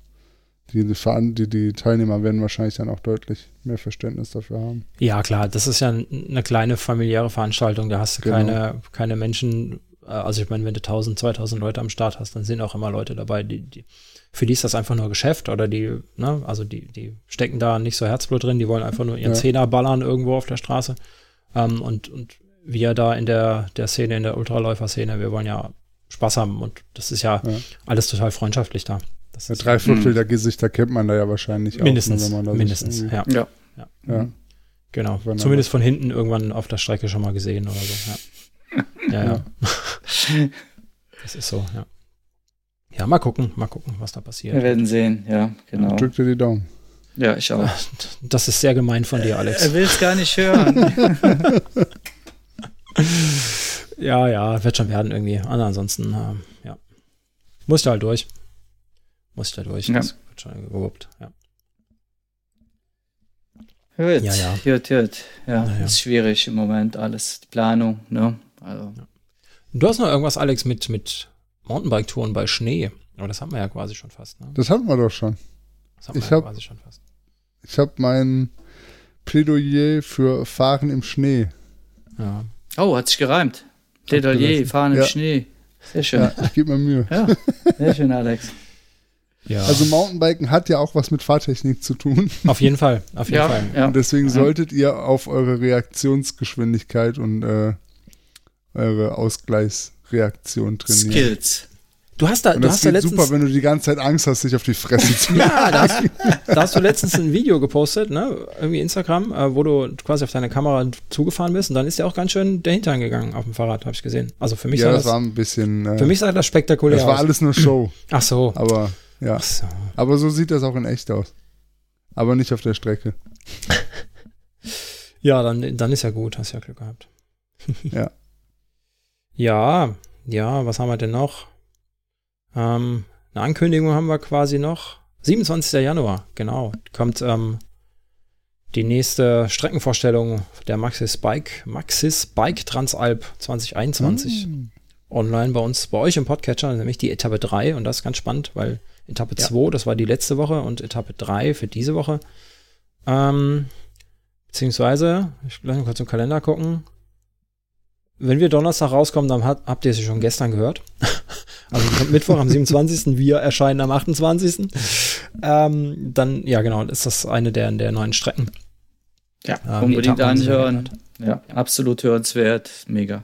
die, die, die Teilnehmer werden wahrscheinlich dann auch deutlich mehr Verständnis dafür haben. Ja, klar, das ist ja eine kleine familiäre Veranstaltung, da hast du genau. keine, keine Menschen, äh, also ich meine, wenn du 1000, 2000 Leute am Start hast, dann sind auch immer Leute dabei, die, die für die ist das einfach nur Geschäft oder die, ne, also die, die stecken da nicht so Herzblut drin, die wollen einfach nur ihren ja. Zehner ballern irgendwo auf der Straße. Ähm, und, und wir da in der, der Szene, in der Ultraläufer-Szene, wir wollen ja Spaß haben und das ist ja, ja. alles total freundschaftlich da. Das ja, drei Viertel der Gesichter kennt man da ja wahrscheinlich mindestens, auch. Ne, mindestens, ja. Ja. ja. ja. Genau. Zumindest von hinten irgendwann auf der Strecke schon mal gesehen oder so. Ja, [LAUGHS] ja. ja. [LAUGHS] das ist so, ja. Ja, mal gucken, mal gucken, was da passiert. Wir werden sehen, ja, genau. Drück dir die Daumen. Ja, ich auch. [LAUGHS] Das ist sehr gemein von dir, Alex. Er will es gar nicht hören. [LAUGHS] ja, ja, wird schon werden irgendwie. ansonsten, äh, ja. Muss da halt durch. Muss ich da durch. Ja. Das wird schon gewuppt, ja. Hört, ja, ja. hört, hört. Ja, ja, ist schwierig im Moment alles. Die Planung, ne? Also. Ja. Du hast noch irgendwas, Alex, mit, mit Mountainbike-Touren bei Schnee. Aber das haben wir ja quasi schon fast, ne? Das hatten wir doch schon. Das haben wir ich ja hab, quasi schon fast. Ich habe mein Plädoyer für Fahren im Schnee. Ja. Oh, hat sich gereimt. Plädoyer, Fahren im Schnee. Sehr schön. Ja, ich gebe mir Mühe. Ja, sehr schön, Alex. Ja. Also Mountainbiken hat ja auch was mit Fahrtechnik zu tun. Auf jeden Fall, auf jeden ja, Fall. Ja. Und deswegen solltet ihr auf eure Reaktionsgeschwindigkeit und äh, eure Ausgleichsreaktion trainieren. Skills. Du hast da, und du hast da letztens. super, wenn du die ganze Zeit Angst hast, dich auf die Fresse zu [LAUGHS] Ja, da hast, da hast, du letztens ein Video gepostet, ne? Irgendwie Instagram, äh, wo du quasi auf deine Kamera zugefahren bist und dann ist der auch ganz schön dahinter gegangen auf dem Fahrrad, habe ich gesehen. Also für mich ja, das, das war ein bisschen. Äh, für mich sah das spektakulär aus. Das war aus. alles nur Show. [CLEARS THROAT] Ach so. Aber ja. So. Aber so sieht das auch in echt aus. Aber nicht auf der Strecke. ja, dann, dann ist ja gut, hast ja Glück gehabt. ja. [LAUGHS] Ja, ja, was haben wir denn noch? Ähm, eine Ankündigung haben wir quasi noch. 27. Januar, genau. Kommt ähm, die nächste Streckenvorstellung der Maxis Bike, Maxis Bike Transalp 2021. Mm. Online bei uns, bei euch im Podcatcher, nämlich die Etappe 3. Und das ist ganz spannend, weil Etappe 2, ja. das war die letzte Woche, und Etappe 3 für diese Woche. Ähm, beziehungsweise, ich will mal kurz im Kalender gucken. Wenn wir Donnerstag rauskommen, dann hat, habt ihr sie schon gestern gehört. [LAUGHS] also Mittwoch am 27. Wir erscheinen am 28. Ähm, dann, ja genau, ist das eine der, der neuen Strecken. Ja, ähm, unbedingt anhören. Ja, absolut hörenswert. Mega.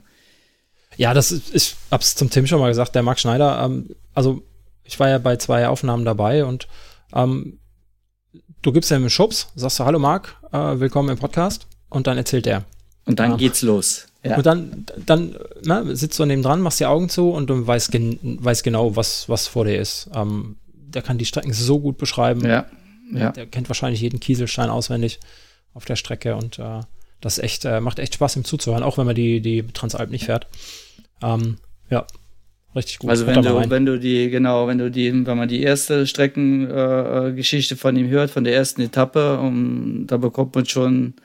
Ja, das ist, ich hab's zum Tim schon mal gesagt, der Marc Schneider, ähm, also ich war ja bei zwei Aufnahmen dabei und ähm, du gibst ihm einen Schubs, sagst du, hallo Marc, äh, willkommen im Podcast und dann erzählt er. Und dann ja. geht's los. Ja. Und dann, dann na, sitzt du neben dran, machst die Augen zu und du weißt, gen weißt genau, was, was vor dir ist. Ähm, der kann die Strecken so gut beschreiben. Ja. ja. Der kennt wahrscheinlich jeden Kieselstein auswendig auf der Strecke und äh, das echt, äh, macht echt Spaß, ihm zuzuhören, auch wenn man die, die Transalp nicht fährt. Ähm, ja, richtig gut. Also wenn du, wenn du die, genau, wenn du die, wenn man die erste Streckengeschichte äh, von ihm hört, von der ersten Etappe, um, da bekommt man schon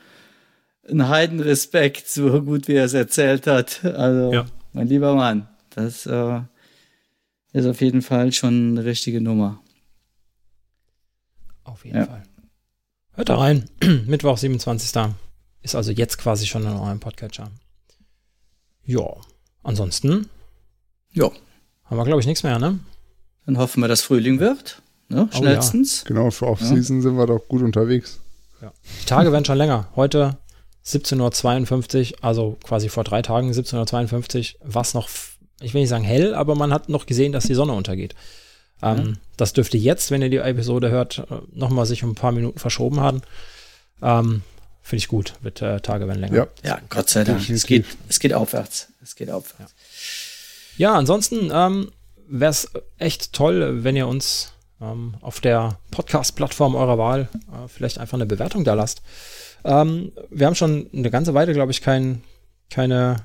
einen Heidenrespekt, so gut wie er es erzählt hat. Also, ja. mein lieber Mann, das äh, ist auf jeden Fall schon eine richtige Nummer. Auf jeden ja. Fall. Hört da rein. [CLEARS THROAT] Mittwoch, 27. Ist also jetzt quasi schon in eurem Podcatcher. Ja. Ansonsten. Ja. Haben wir, glaube ich, nichts mehr, ne? Dann hoffen wir, dass Frühling wird. Ne? Schnellstens. Oh, ja. Genau, für Off-Season ja. sind wir doch gut unterwegs. Ja. Die Tage werden schon länger. Heute 17.52 Uhr, also quasi vor drei Tagen 17.52 Uhr, war es noch, ich will nicht sagen hell, aber man hat noch gesehen, dass die Sonne untergeht. Ähm, mhm. Das dürfte jetzt, wenn ihr die Episode hört, nochmal sich um ein paar Minuten verschoben haben. Ähm, Finde ich gut, wird äh, Tage werden länger. Ja, ja Gott sei Dank. Es geht, es geht aufwärts. Es geht aufwärts. Ja, ja ansonsten ähm, wäre es echt toll, wenn ihr uns ähm, auf der Podcast-Plattform eurer Wahl äh, vielleicht einfach eine Bewertung da lasst. Ähm, wir haben schon eine ganze Weile, glaube ich, kein, keine,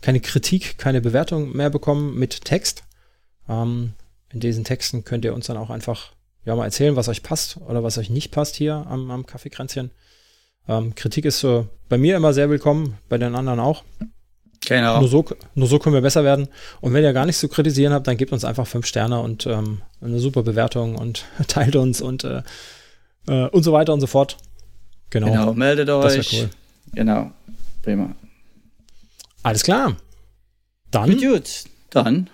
keine Kritik, keine Bewertung mehr bekommen mit Text. Ähm, in diesen Texten könnt ihr uns dann auch einfach ja, mal erzählen, was euch passt oder was euch nicht passt hier am, am Kaffeekränzchen. Ähm, Kritik ist äh, bei mir immer sehr willkommen, bei den anderen auch. Genau. Nur so, nur so können wir besser werden. Und wenn ihr gar nichts zu kritisieren habt, dann gebt uns einfach fünf Sterne und ähm, eine super Bewertung und [LAUGHS] teilt uns und, äh, äh, und so weiter und so fort. Genau. Genau, meldet euch. Cool. Genau. Prima. Alles klar. Dann. Gut, gut. Dann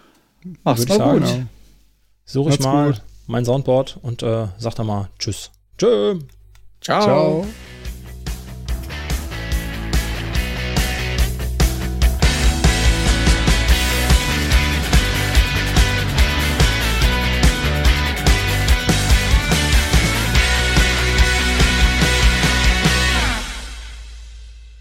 mach's mal sagen, gut. Genau. Suche ich mal gut. mein Soundboard und äh, sag dann mal Tschüss. Tschö. Ciao. Ciao.